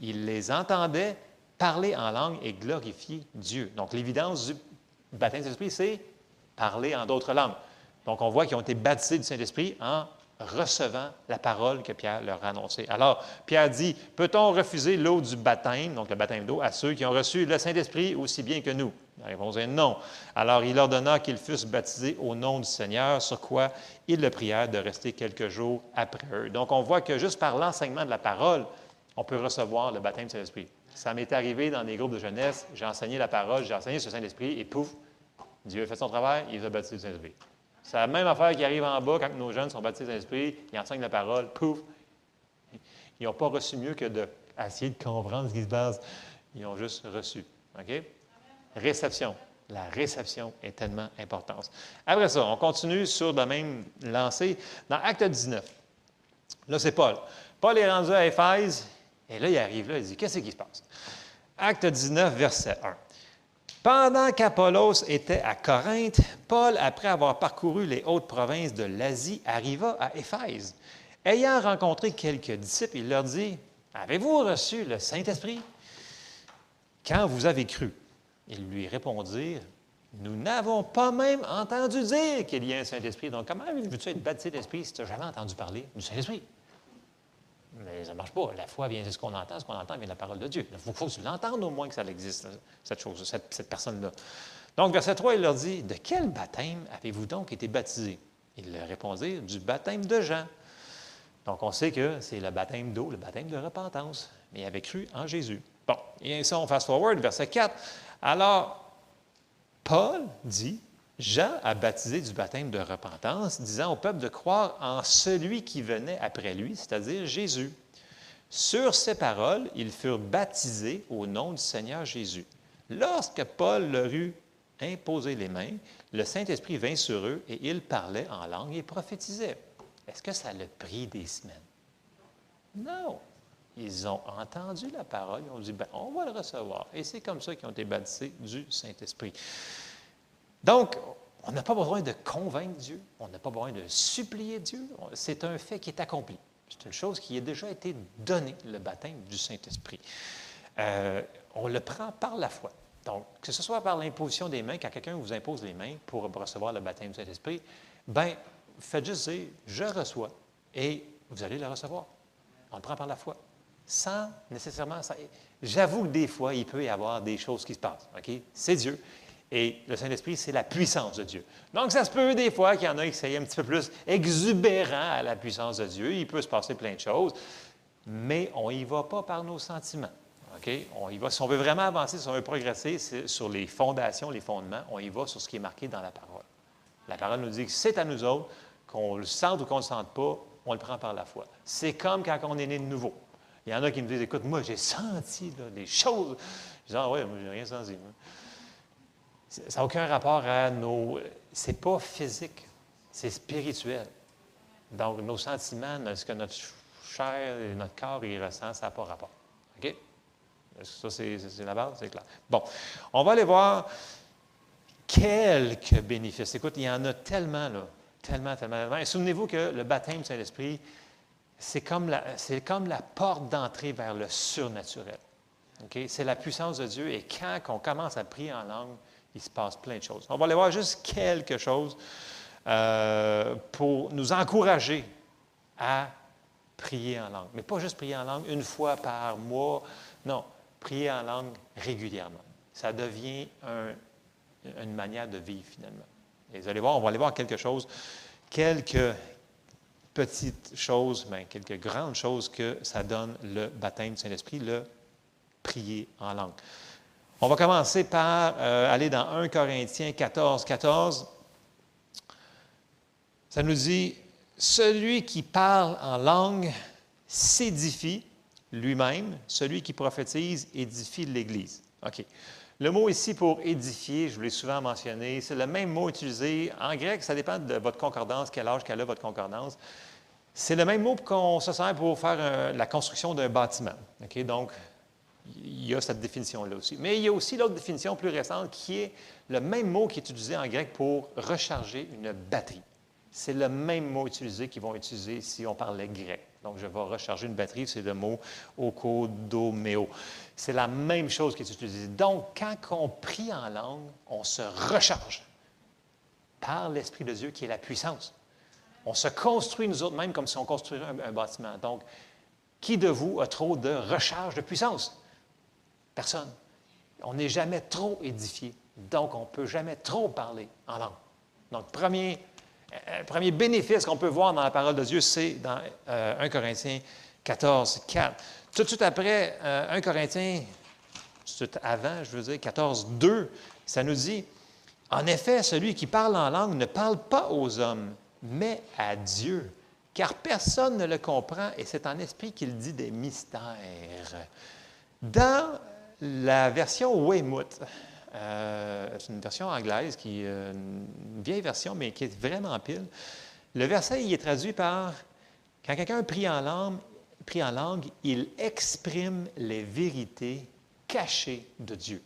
[SPEAKER 1] ils les entendaient parler en langue et glorifier Dieu. Donc, l'évidence du baptême du Saint-Esprit, c'est parler en d'autres langues. Donc, on voit qu'ils ont été baptisés du Saint-Esprit en recevant la parole que Pierre leur a annoncée. Alors, Pierre dit, peut-on refuser l'eau du baptême, donc le baptême d'eau, à ceux qui ont reçu le Saint-Esprit aussi bien que nous? La réponse est non. Alors, il ordonna qu'ils fussent baptisés au nom du Seigneur, sur quoi ils le prièrent de rester quelques jours après eux. Donc, on voit que juste par l'enseignement de la parole, on peut recevoir le baptême du Saint-Esprit. Ça m'est arrivé dans des groupes de jeunesse, j'ai enseigné la parole, j'ai enseigné ce Saint-Esprit, et pouf, Dieu a fait son travail, il les a baptisés du Saint-Esprit. C'est la même affaire qui arrive en bas quand nos jeunes sont baptisés du Saint-Esprit, ils enseignent la parole, pouf, ils n'ont pas reçu mieux que d'essayer de, comprendre ce qui se passe. Ils ont juste reçu. Réception. La réception est tellement importante. Après ça, on continue sur la même lancée dans Acte 19. Là, c'est Paul. Paul est rendu à Éphèse, et là, il arrive là, il dit Qu'est-ce qui se passe? Acte 19, verset 1. Pendant qu'Apollos était à Corinthe, Paul, après avoir parcouru les hautes provinces de l'Asie, arriva à Éphèse. Ayant rencontré quelques disciples, il leur dit Avez-vous reçu le Saint-Esprit Quand vous avez cru Ils lui répondirent Nous n'avons pas même entendu dire qu'il y a un Saint-Esprit. Donc, comment veux-tu être baptisé d'Esprit si tu n'as jamais entendu parler du Saint-Esprit mais ça ne marche pas. La foi vient de ce qu'on entend, ce qu'on entend vient de la parole de Dieu. Il faut, que tu l'entendes au moins que ça existe, cette chose, cette, personne-là. Donc, verset 3, il leur dit De quel baptême avez-vous donc été baptisés Ils leur répondirent Du baptême de Jean. Donc, on sait que c'est le baptême d'eau, le baptême de repentance. Mais il avait cru en Jésus. Bon, et ça, on fast forward, verset 4. Alors, Paul dit Jean a baptisé du baptême de repentance, disant au peuple de croire en celui qui venait après lui, c'est-à-dire Jésus. Sur ces paroles, ils furent baptisés au nom du Seigneur Jésus. Lorsque Paul leur eut imposé les mains, le Saint-Esprit vint sur eux et ils parlaient en langue et prophétisaient. Est-ce que ça a pris des semaines? Non. Ils ont entendu la parole, ils ont dit, ben, on va le recevoir. Et c'est comme ça qu'ils ont été baptisés du Saint-Esprit. Donc, on n'a pas besoin de convaincre Dieu, on n'a pas besoin de supplier Dieu, c'est un fait qui est accompli. C'est une chose qui a déjà été donnée, le baptême du Saint-Esprit. Euh, on le prend par la foi. Donc, que ce soit par l'imposition des mains, quand quelqu'un vous impose les mains pour recevoir le baptême du Saint-Esprit, bien, faites juste dire, je reçois, et vous allez le recevoir. On le prend par la foi. Sans nécessairement. J'avoue que des fois, il peut y avoir des choses qui se passent. OK? C'est Dieu. Et le Saint-Esprit, c'est la puissance de Dieu. Donc, ça se peut des fois qu'il y en a qui soient un petit peu plus exubérant à la puissance de Dieu. Il peut se passer plein de choses, mais on n'y va pas par nos sentiments. OK? On y va. Si on veut vraiment avancer, si on veut progresser sur les fondations, les fondements, on y va sur ce qui est marqué dans la parole. La parole nous dit que c'est à nous autres, qu'on le sente ou qu'on ne le sente pas, on le prend par la foi. C'est comme quand on est né de nouveau. Il y en a qui me disent Écoute, moi, j'ai senti des choses. Je dis Ah, oui, moi, j'ai rien senti. Ça n'a aucun rapport à nos. C'est pas physique, c'est spirituel. Donc, nos sentiments, ce que notre chair et notre corps y ressent, ça n'a pas rapport. OK? Ça, c'est la base, c'est clair. Bon, on va aller voir quelques bénéfices. Écoute, il y en a tellement, là. Tellement, tellement, tellement. Et souvenez-vous que le baptême du Saint-Esprit, c'est comme, la, porte d'entrée vers le surnaturel. C'est la puissance de Dieu. Et quand on commence à prier en langue, il se passe plein de choses. On va aller voir juste quelque chose euh, pour nous encourager à prier en langue. Mais pas juste prier en langue une fois par mois. Non, prier en langue régulièrement. Ça devient une manière de vivre finalement. Et vous allez voir, on va aller voir quelque chose, quelques petites choses, mais quelques grandes choses que ça donne le baptême du Saint-Esprit, le prier en langue. On va commencer par euh, aller dans 1 Corinthiens 14, 14. Ça nous dit, celui qui parle en langue s'édifie lui-même, celui qui prophétise édifie l'Église. OK. Le mot ici pour édifier, je vous l'ai souvent mentionné, c'est le même mot utilisé en grec, ça dépend de votre concordance, quel âge qu'elle a votre concordance. C'est le même mot qu'on se sert pour faire la construction d'un bâtiment. Donc, il y a cette définition-là aussi. Mais il y a aussi l'autre définition plus récente qui est le même mot qui est utilisé en grec pour recharger une batterie. C'est le même mot utilisé qu'ils vont utiliser si on parlait grec. Donc, je vais recharger une batterie, c'est le mot okodomeo. C'est la même chose qui est utilisée. Donc, quand on prie en langue, on se recharge par l'Esprit de Dieu qui est la puissance. On se construit nous autres mêmes comme si on construisait un, bâtiment. Donc, qui de vous a trop de recharge de puissance? Personne. On n'est jamais trop édifié. Donc, on ne peut jamais trop parler en langue. Donc, premier le euh, premier bénéfice qu'on peut voir dans la parole de Dieu, c'est dans 1 euh, Corinthiens 14, 4. Tout de suite après 1 euh, Corinthiens, tout avant, je veux dire 14, 2, ça nous dit En effet, celui qui parle en langue ne parle pas aux hommes, mais à Dieu, car personne ne le comprend et c'est en esprit qu'il dit des mystères. Dans la version Weymouth, euh, c'est une version anglaise, qui euh, une vieille version, mais qui est vraiment pile. Le verset il est traduit par Quand quelqu'un prie en langue, il exprime les vérités cachées de Dieu.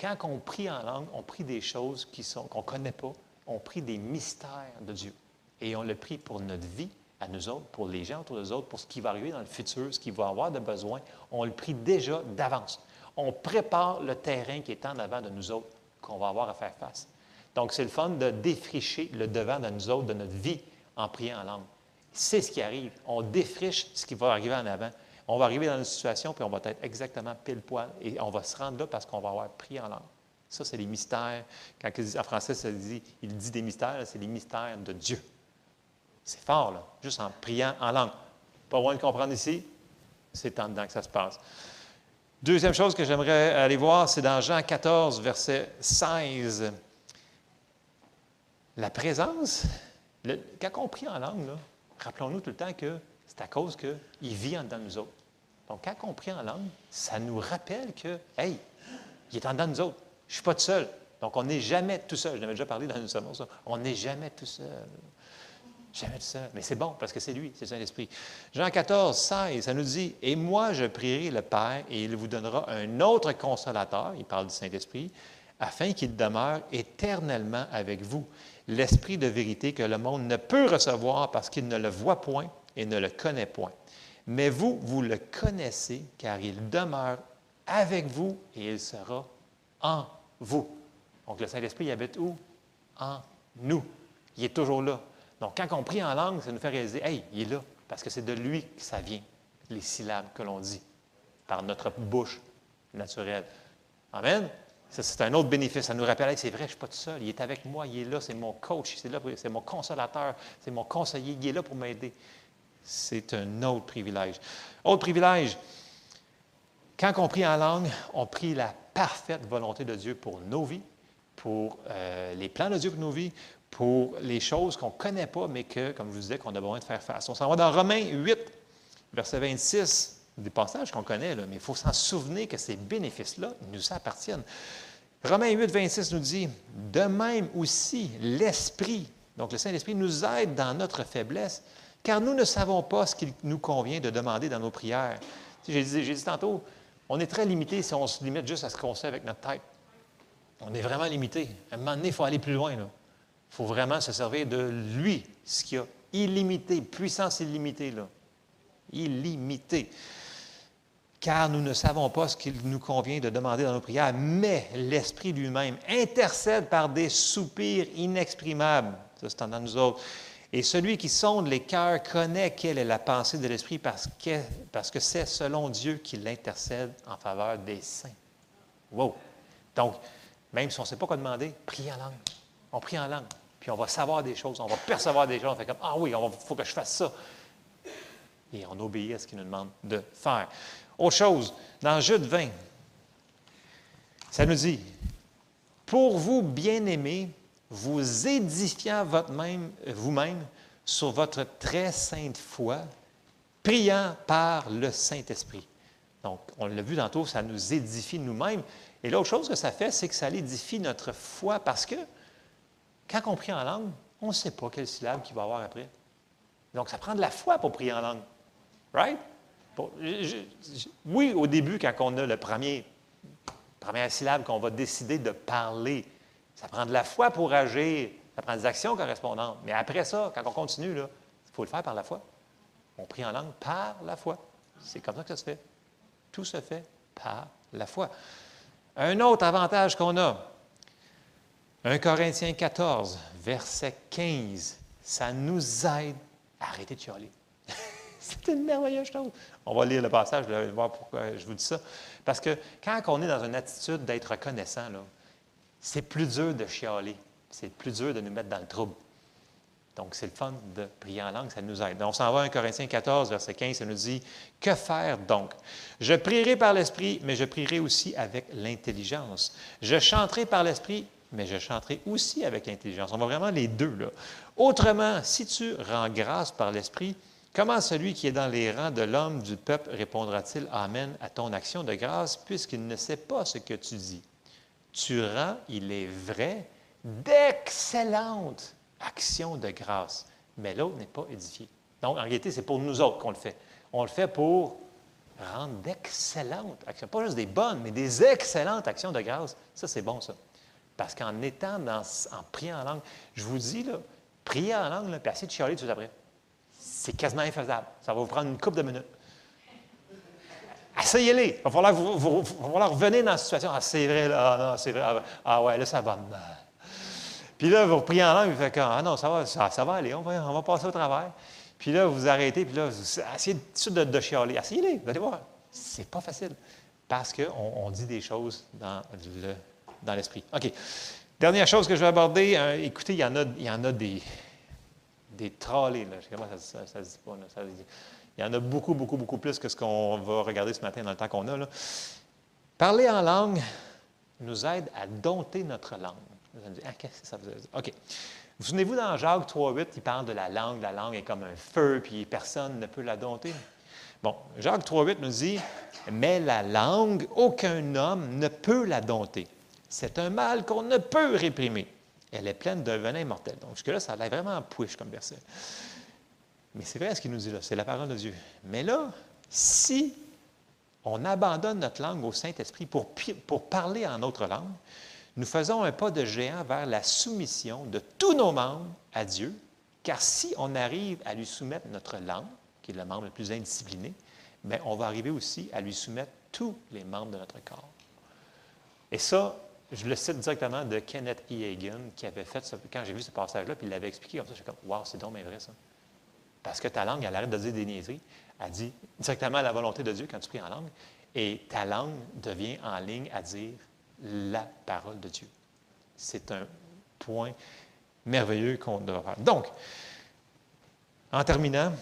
[SPEAKER 1] Quand on prie en langue, on prie des choses qui sont, qu'on ne connaît pas, on prie des mystères de Dieu. Et on le prie pour notre vie, à nous autres, pour les gens autour de nous autres, pour ce qui va arriver dans le futur, ce qui va avoir de besoin. On le prie déjà d'avance on prépare le terrain qui est en avant de nous autres, qu'on va avoir à faire face. Donc, c'est le fun de défricher le devant de nous autres, de notre vie, en priant en langue. C'est ce qui arrive. On défriche ce qui va arriver en avant. On va arriver dans une situation, puis on va être exactement pile poil, et on va se rendre là parce qu'on va avoir prié en langue. Ça, c'est les mystères. Quand en français, ça dit, il dit des mystères, c'est les mystères de Dieu. C'est fort, là, juste en priant en langue. Pas loin de comprendre ici, c'est en dedans que ça se passe. Deuxième chose que j'aimerais aller voir, c'est dans Jean 14, verset 16. La présence, quand on prie en langue, rappelons-nous tout le temps que c'est à cause qu'il vit en dedans de nous autres. Donc, quand on prie en langue, ça nous rappelle que, hey, il est en dedans de nous autres. Je ne suis pas tout seul. Donc, on n'est jamais tout seul. Je l'avais déjà parlé dans une sermon, ça. On n'est jamais tout seul. Tout seul. Mais c'est bon parce que c'est lui, c'est Saint-Esprit. Jean 14, 16, ça nous dit Et moi, je prierai le Père et il vous donnera un autre consolateur, il parle du Saint-Esprit, afin qu'il demeure éternellement avec vous. L'Esprit de vérité que le monde ne peut recevoir parce qu'il ne le voit point et ne le connaît point. Mais vous, vous le connaissez car il demeure avec vous et il sera en vous. Donc le Saint-Esprit habite où? En nous. Il est toujours là. Donc, quand on prie en langue, ça nous fait réaliser, hey, il est là, parce que c'est de lui que ça vient. les syllabes que l'on dit par notre bouche naturelle. Amen? c'est un autre bénéfice. Ça nous rappelle, c'est vrai, je ne suis pas tout seul. Il est avec moi, il est là, c'est mon coach, c'est, là, c'est mon consolateur, c'est mon conseiller, il est là pour m'aider. C'est un autre privilège. Autre privilège, quand on prie en langue, on prie la parfaite volonté de Dieu pour nos vies, pour euh, les plans de Dieu pour nos vies, pour les choses qu'on ne connaît pas, mais que, comme je vous disais, qu'on a besoin de faire face. On s'en va dans Romains 8, verset 26, des passages qu'on connaît, là, mais il faut s'en souvenir que ces bénéfices-là nous appartiennent. Romains 8, 26 nous dit, de même aussi, l'Esprit, donc le Saint-Esprit, nous aide dans notre faiblesse, car nous ne savons pas ce qu'il nous convient de demander dans nos prières. J'ai dit, dit, tantôt, on est très limité si on se limite juste à ce qu'on sait avec notre tête. On est vraiment limité. À un moment donné, il faut aller plus loin. Il faut vraiment se servir de lui, ce qui a illimité, puissance illimitée. Là. Illimité. Car nous ne savons pas ce qu'il nous convient de demander dans nos prières, mais l'Esprit lui-même intercède par des soupirs inexprimables. Ça, c'est en nous autres. Et celui qui sonde les cœurs connaît quelle est la pensée de l'Esprit parce que, parce que c'est selon Dieu qu'il intercède en faveur des saints. Wow! Donc, même si on ne sait pas quoi demander, prie en langue. On prie en langue. Puis on va savoir des choses, on va percevoir des choses. On fait comme Ah oui, il faut que je fasse ça. Et on obéit à ce qu'il nous demande de faire. Autre chose, dans Jude 20, ça nous dit Pour vous, bien-aimés, vous édifiant vous-même sur votre très sainte foi, priant par le Saint-Esprit. Donc, on l'a vu tantôt, ça nous édifie nous-mêmes. Et l'autre chose que ça fait, c'est que ça édifie notre foi parce que quand on prie en langue, on ne sait pas quelle syllabe qu'il va y avoir après. Donc, ça prend de la foi pour prier en langue. Right? oui, au début, quand on a le premier, première syllabe qu'on va décider de parler, ça prend de la foi pour agir. Ça prend des actions correspondantes. Mais après ça, quand on continue, il faut le faire par la foi. On prie en langue par la foi. C'est comme ça que ça se fait. Tout se fait par la foi. Un autre avantage qu'on a, 1 Corinthiens 14, verset 15, ça nous aide à arrêter de chialer. *laughs* C'est une merveilleuse chose. On va lire le passage, je vais voir pourquoi je vous dis ça. Parce que quand on est dans une attitude d'être reconnaissant, c'est plus dur de chialer. C'est plus dur de nous mettre dans le trouble. Donc, c'est le fun de prier en langue, ça nous aide. On s'en va à 1 Corinthiens 14, verset 15, ça nous dit Que faire donc? Je prierai par l'Esprit, mais je prierai aussi avec l'intelligence. Je chanterai par l'Esprit, mais je chanterai aussi avec l'intelligence. On va vraiment les deux, là. Autrement, si tu rends grâce par l'Esprit, comment celui qui est dans les rangs de l'homme du peuple répondra-t-il Amen à ton action de grâce, puisqu'il ne sait pas ce que tu dis? Tu rends, il est vrai, d'excellentes actions de grâce. Mais l'autre n'est pas édifié. Donc, en réalité, c'est pour nous autres qu'on le fait. On le fait pour rendre d'excellentes actions. Pas juste des bonnes, mais des excellentes actions de grâce. Ça, c'est bon, ça. Parce qu'en étant dans, en priant en langue, je vous dis, là, prier en langue, puis essayer de chialer tout après, c'est quasiment infaisable. Ça va vous prendre une couple de minutes. Essayez-les. Il va falloir, vous, vous, revenir dans la situation. Ah, c'est vrai, là. Ah, c'est vrai. Ah, ah, ouais, là, ça va Puis là, vous priez en langue, vous faites Ah non, ça va, ça, va aller, on va, passer au travers. Puis là, vous arrêtez, puis là, vous essayez de, de, chialer. Essayez-les, vous allez voir. C'est pas facile. Parce qu'on on dit des choses dans, le, dans l'esprit. OK. Dernière chose que je vais aborder, euh, écoutez, il y en a, il y en a des, des trollés, là. Comment ça, ça, se dit pas, il y en a beaucoup, beaucoup, beaucoup plus que ce qu'on va regarder ce matin dans le temps qu'on a. Là. Parler en langue nous aide à dompter notre langue. Vous dire, ah, qu'est-ce que ça veut dire? OK. Vous souvenez-vous dans Jacques 3.8, il parle de la langue. La langue est comme un feu, puis personne ne peut la dompter. Bon, Jacques 3.8 nous dit, mais la langue, aucun homme ne peut la dompter. C'est un mal qu'on ne peut réprimer. Elle est pleine d'un venin mortel. Donc, jusque-là, ça a l'air vraiment push comme verset. Mais c'est vrai ce qu'il nous dit là, c'est la parole de Dieu. Mais là, si on abandonne notre langue au Saint-Esprit pour, pour parler en autre langue, nous faisons un pas de géant vers la soumission de tous nos membres à Dieu, car si on arrive à lui soumettre notre langue, qui est le membre le plus indiscipliné, bien, on va arriver aussi à lui soumettre tous les membres de notre corps. Et ça, je le cite directement de Kenneth E. Hagan, qui avait fait quand j'ai vu ce passage-là, puis il l'avait expliqué comme ça, je suis comme, wow, c'est donc bien vrai ça. Parce que ta langue, elle arrête de dire des niaiseries. Elle dit directement la volonté de Dieu quand tu pries en langue. Et ta langue devient en ligne à dire la parole de Dieu. C'est un point merveilleux qu'on doit faire. Donc, en terminant,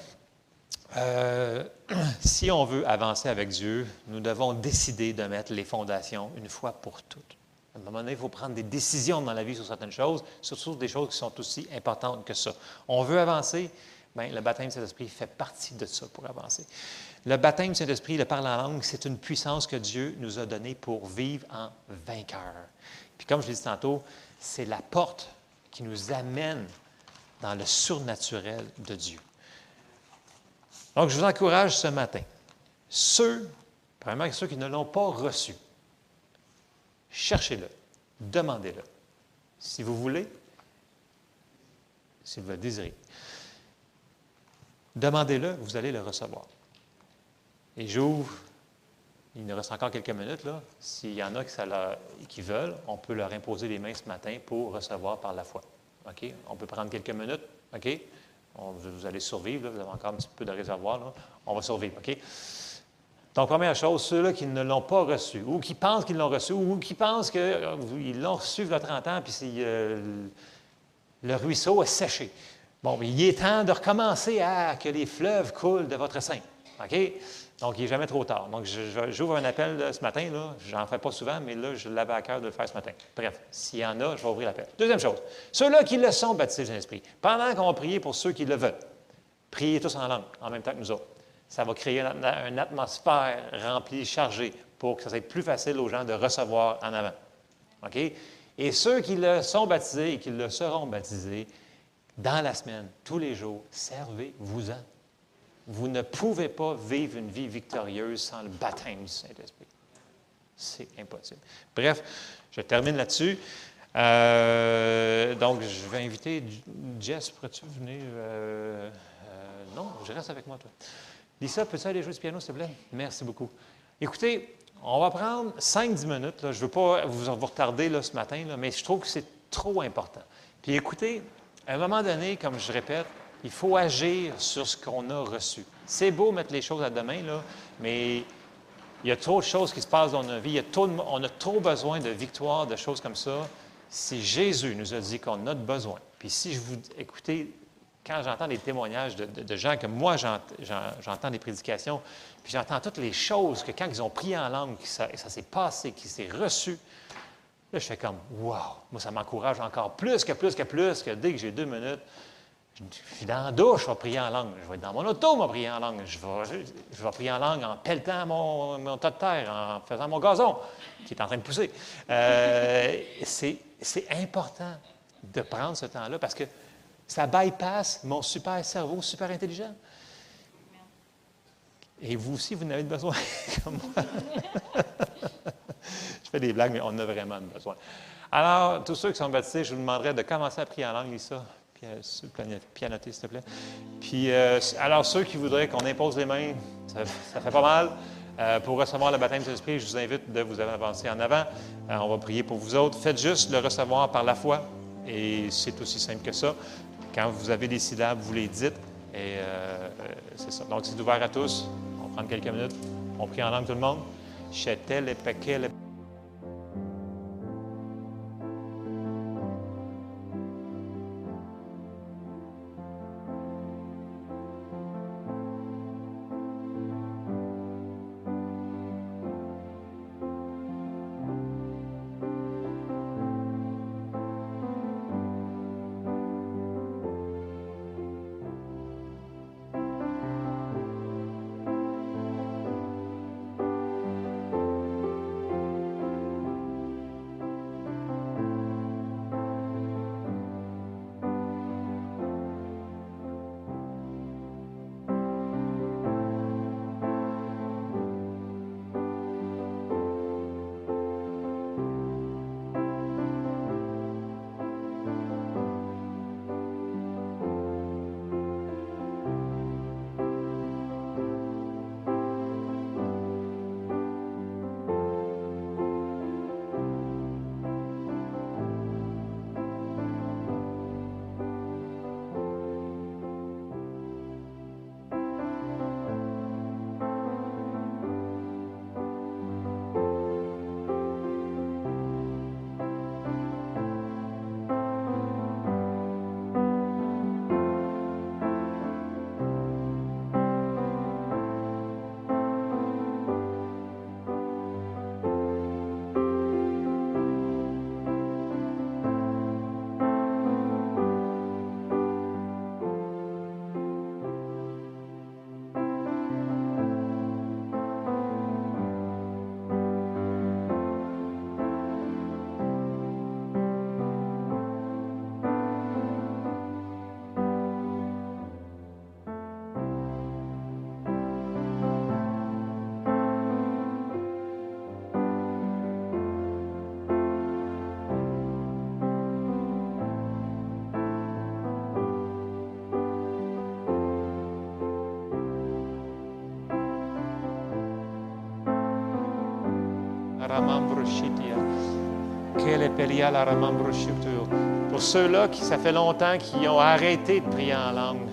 [SPEAKER 1] euh, *clears throat* si on veut avancer avec Dieu, nous devons décider de mettre les fondations une fois pour toutes. À un moment donné, il faut prendre des décisions dans la vie sur certaines choses, surtout des choses qui sont aussi importantes que ça. On veut avancer, bien, le baptême de Saint-Esprit fait partie de ça pour avancer. Le baptême de Saint-Esprit, le parler en langue, c'est une puissance que Dieu nous a donnée pour vivre en vainqueur. Puis comme je l'ai dit tantôt, c'est la porte qui nous amène dans le surnaturel de Dieu. Donc, je vous encourage ce matin, ceux, premièrement ceux qui ne l'ont pas reçu, cherchez-le, demandez-le. Si vous voulez, si vous le désirez, demandez-le, vous allez le recevoir. Et j'ouvre, il nous reste encore quelques minutes, là. S'il y en a qui, veulent, on peut leur imposer les mains ce matin pour recevoir par la foi. OK? On peut prendre quelques minutes. OK? vous allez survivre, vous avez encore un petit peu de réservoir. On va survivre, OK? Donc, première chose, ceux-là qui ne l'ont pas reçu, ou qui pensent qu'ils l'ont reçu, ou qui pensent qu'ils euh, l'ont reçu il y a 30 ans, puis euh, le ruisseau est séché. Bon, il est temps de recommencer à que les fleuves coulent de votre sein. OK? Donc, il n'est jamais trop tard. Donc, j'ouvre un appel ce matin. Je n'en fais pas souvent, mais là, je l'avais à cœur de le faire ce matin. Bref, s'il y en a, je vais ouvrir l'appel. Deuxième chose, ceux-là qui le sont baptisés de l'Esprit, pendant qu'on va prier pour ceux qui le veulent, priez tous en langue, en même temps que nous autres. Ça va créer une, atmosphère remplie, chargée, pour que ça soit plus facile aux gens de recevoir en avant. OK? Et ceux qui le sont baptisés et qui le seront baptisés, dans la semaine, tous les jours, servez-vous-en. Vous ne pouvez pas vivre une vie victorieuse sans le baptême du Saint-Esprit. C'est impossible. Bref, je termine là-dessus. Euh, donc, je vais inviter Jess, pourrais-tu venir? Euh, euh, non, je reste avec moi, toi. Lisa, peux-tu aller jouer du piano, s'il te plaît? Merci beaucoup. Écoutez, on va prendre 5-10 minutes. Je ne veux pas vous, retarder là, ce matin, mais je trouve que c'est trop important. Puis écoutez, à un moment donné, comme je répète, il faut agir sur ce qu'on a reçu. C'est beau mettre les choses à demain, là, mais il y a trop de choses qui se passent dans notre vie. on a trop besoin de victoires, de choses comme ça. Si Jésus nous a dit qu'on a besoin, puis si je vous écoutez, quand j'entends des témoignages de, gens que moi j'entends des prédications, puis j'entends toutes les choses que quand ils ont prié en langue, ça, ça s'est passé, qui s'est reçu, là je fais comme wow, moi ça m'encourage encore plus que plus que plus que dès que j'ai deux minutes, je suis dans la douche, je vais prier en langue. Je vais être dans mon auto, je vais prier en langue. Je vais, je prier en langue en pelletant mon, mon, tas de terre, en faisant mon gazon qui est en train de pousser. Euh, *laughs* c'est important de prendre ce temps-là parce que ça bypass mon super cerveau, super intelligent. Et vous aussi, vous en avez besoin, *laughs* comme moi. je fais des blagues, mais on a vraiment besoin. Alors, tous ceux qui sont baptisés, je vous demanderai de commencer à prier en langue, Lisa pianoter, s'il te plaît. Puis, euh, alors, ceux qui voudraient qu'on impose les mains, ça, fait pas mal. Euh, pour recevoir le baptême de l'Esprit, je vous invite de vous avancer en avant. Euh, on va prier pour vous autres. Faites juste le recevoir par la foi. Et c'est aussi simple que ça. Quand vous avez des syllabes, vous les dites. Et c'est ça. Donc, c'est ouvert à tous. On va prendre quelques minutes. On prie en langue tout le monde. Pour ceux-là qui, ça fait longtemps, qui ont arrêté de prier en langue,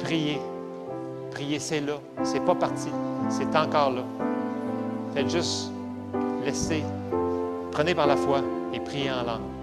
[SPEAKER 1] priez. Priez, c'est là. C'est pas parti. C'est encore là. Faites juste laisser. Prenez par la foi et priez en langue.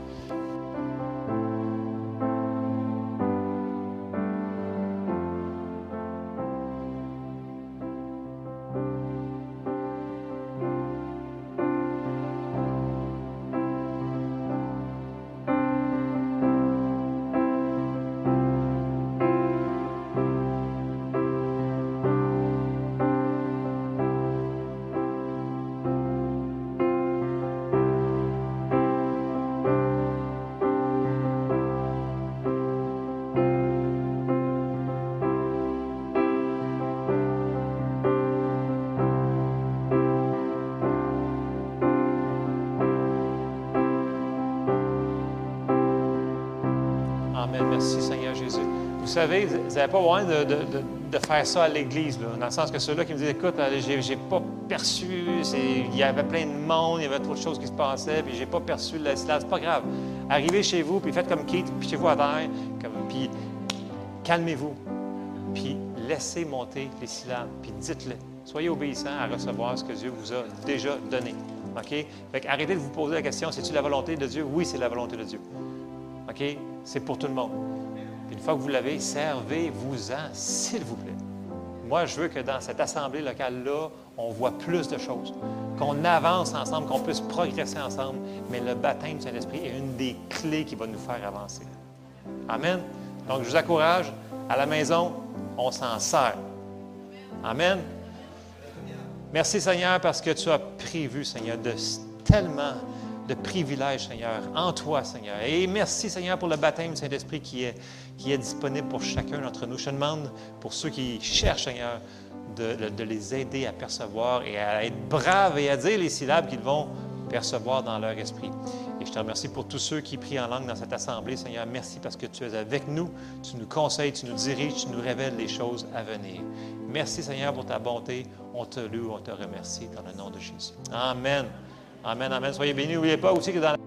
[SPEAKER 1] Savez, vous n'avez pas besoin de, faire ça à l'Église, dans le sens que ceux-là qui me disent, écoute, j'ai, pas perçu, il y avait plein de monde, il y avait trop de choses qui se passaient, puis j'ai pas perçu le silence. C'est pas grave. Arrivez chez vous, puis faites comme Keith, puis chez vous à terre, puis calmez-vous, puis laissez monter les syllabes, puis dites-le. Soyez obéissants à recevoir ce que Dieu vous a déjà donné. OK? Fait arrêtez de vous poser la question, c'est-tu la volonté de Dieu? Oui, c'est la volonté de Dieu. OK? C'est pour tout le monde. Une fois que vous l'avez, servez-vous-en, s'il vous plaît. Moi, je veux que dans cette assemblée locale-là, on voit plus de choses, qu'on avance ensemble, qu'on puisse progresser ensemble. Mais le baptême du Saint-Esprit est une des clés qui va nous faire avancer. Amen. Donc, je vous encourage, à la maison, on s'en sert. Amen. Merci Seigneur parce que tu as prévu, Seigneur, de tellement de privilèges, Seigneur, en toi, Seigneur. Et merci, Seigneur, pour le baptême du Saint-Esprit qui est, qui est disponible pour chacun d'entre nous. Je te demande pour ceux qui cherchent, Seigneur, de, les aider à percevoir et à être braves et à dire les syllabes qu'ils vont percevoir dans leur esprit. Et je te remercie pour tous ceux qui prient en langue dans cette assemblée, Seigneur. Merci parce que tu es avec nous, tu nous conseilles, tu nous diriges, tu nous révèles les choses à venir. Merci, Seigneur, pour ta bonté. On te loue, on te remercie dans le nom de Jésus. Amen. Amen, amen. Soyez bénis. N'oubliez pas aussi que dans la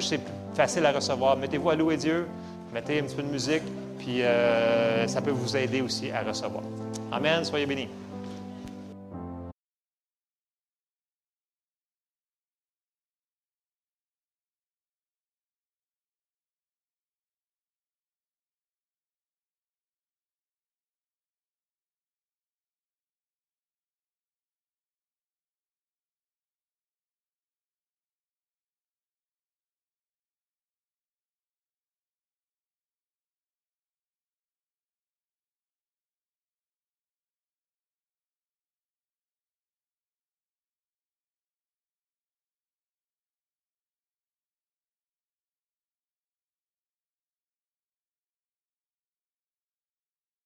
[SPEAKER 1] c'est facile à recevoir. Mettez-vous à louer Dieu, mettez un petit peu de musique, puis euh, ça peut vous aider aussi à recevoir. Amen. Soyez bénis.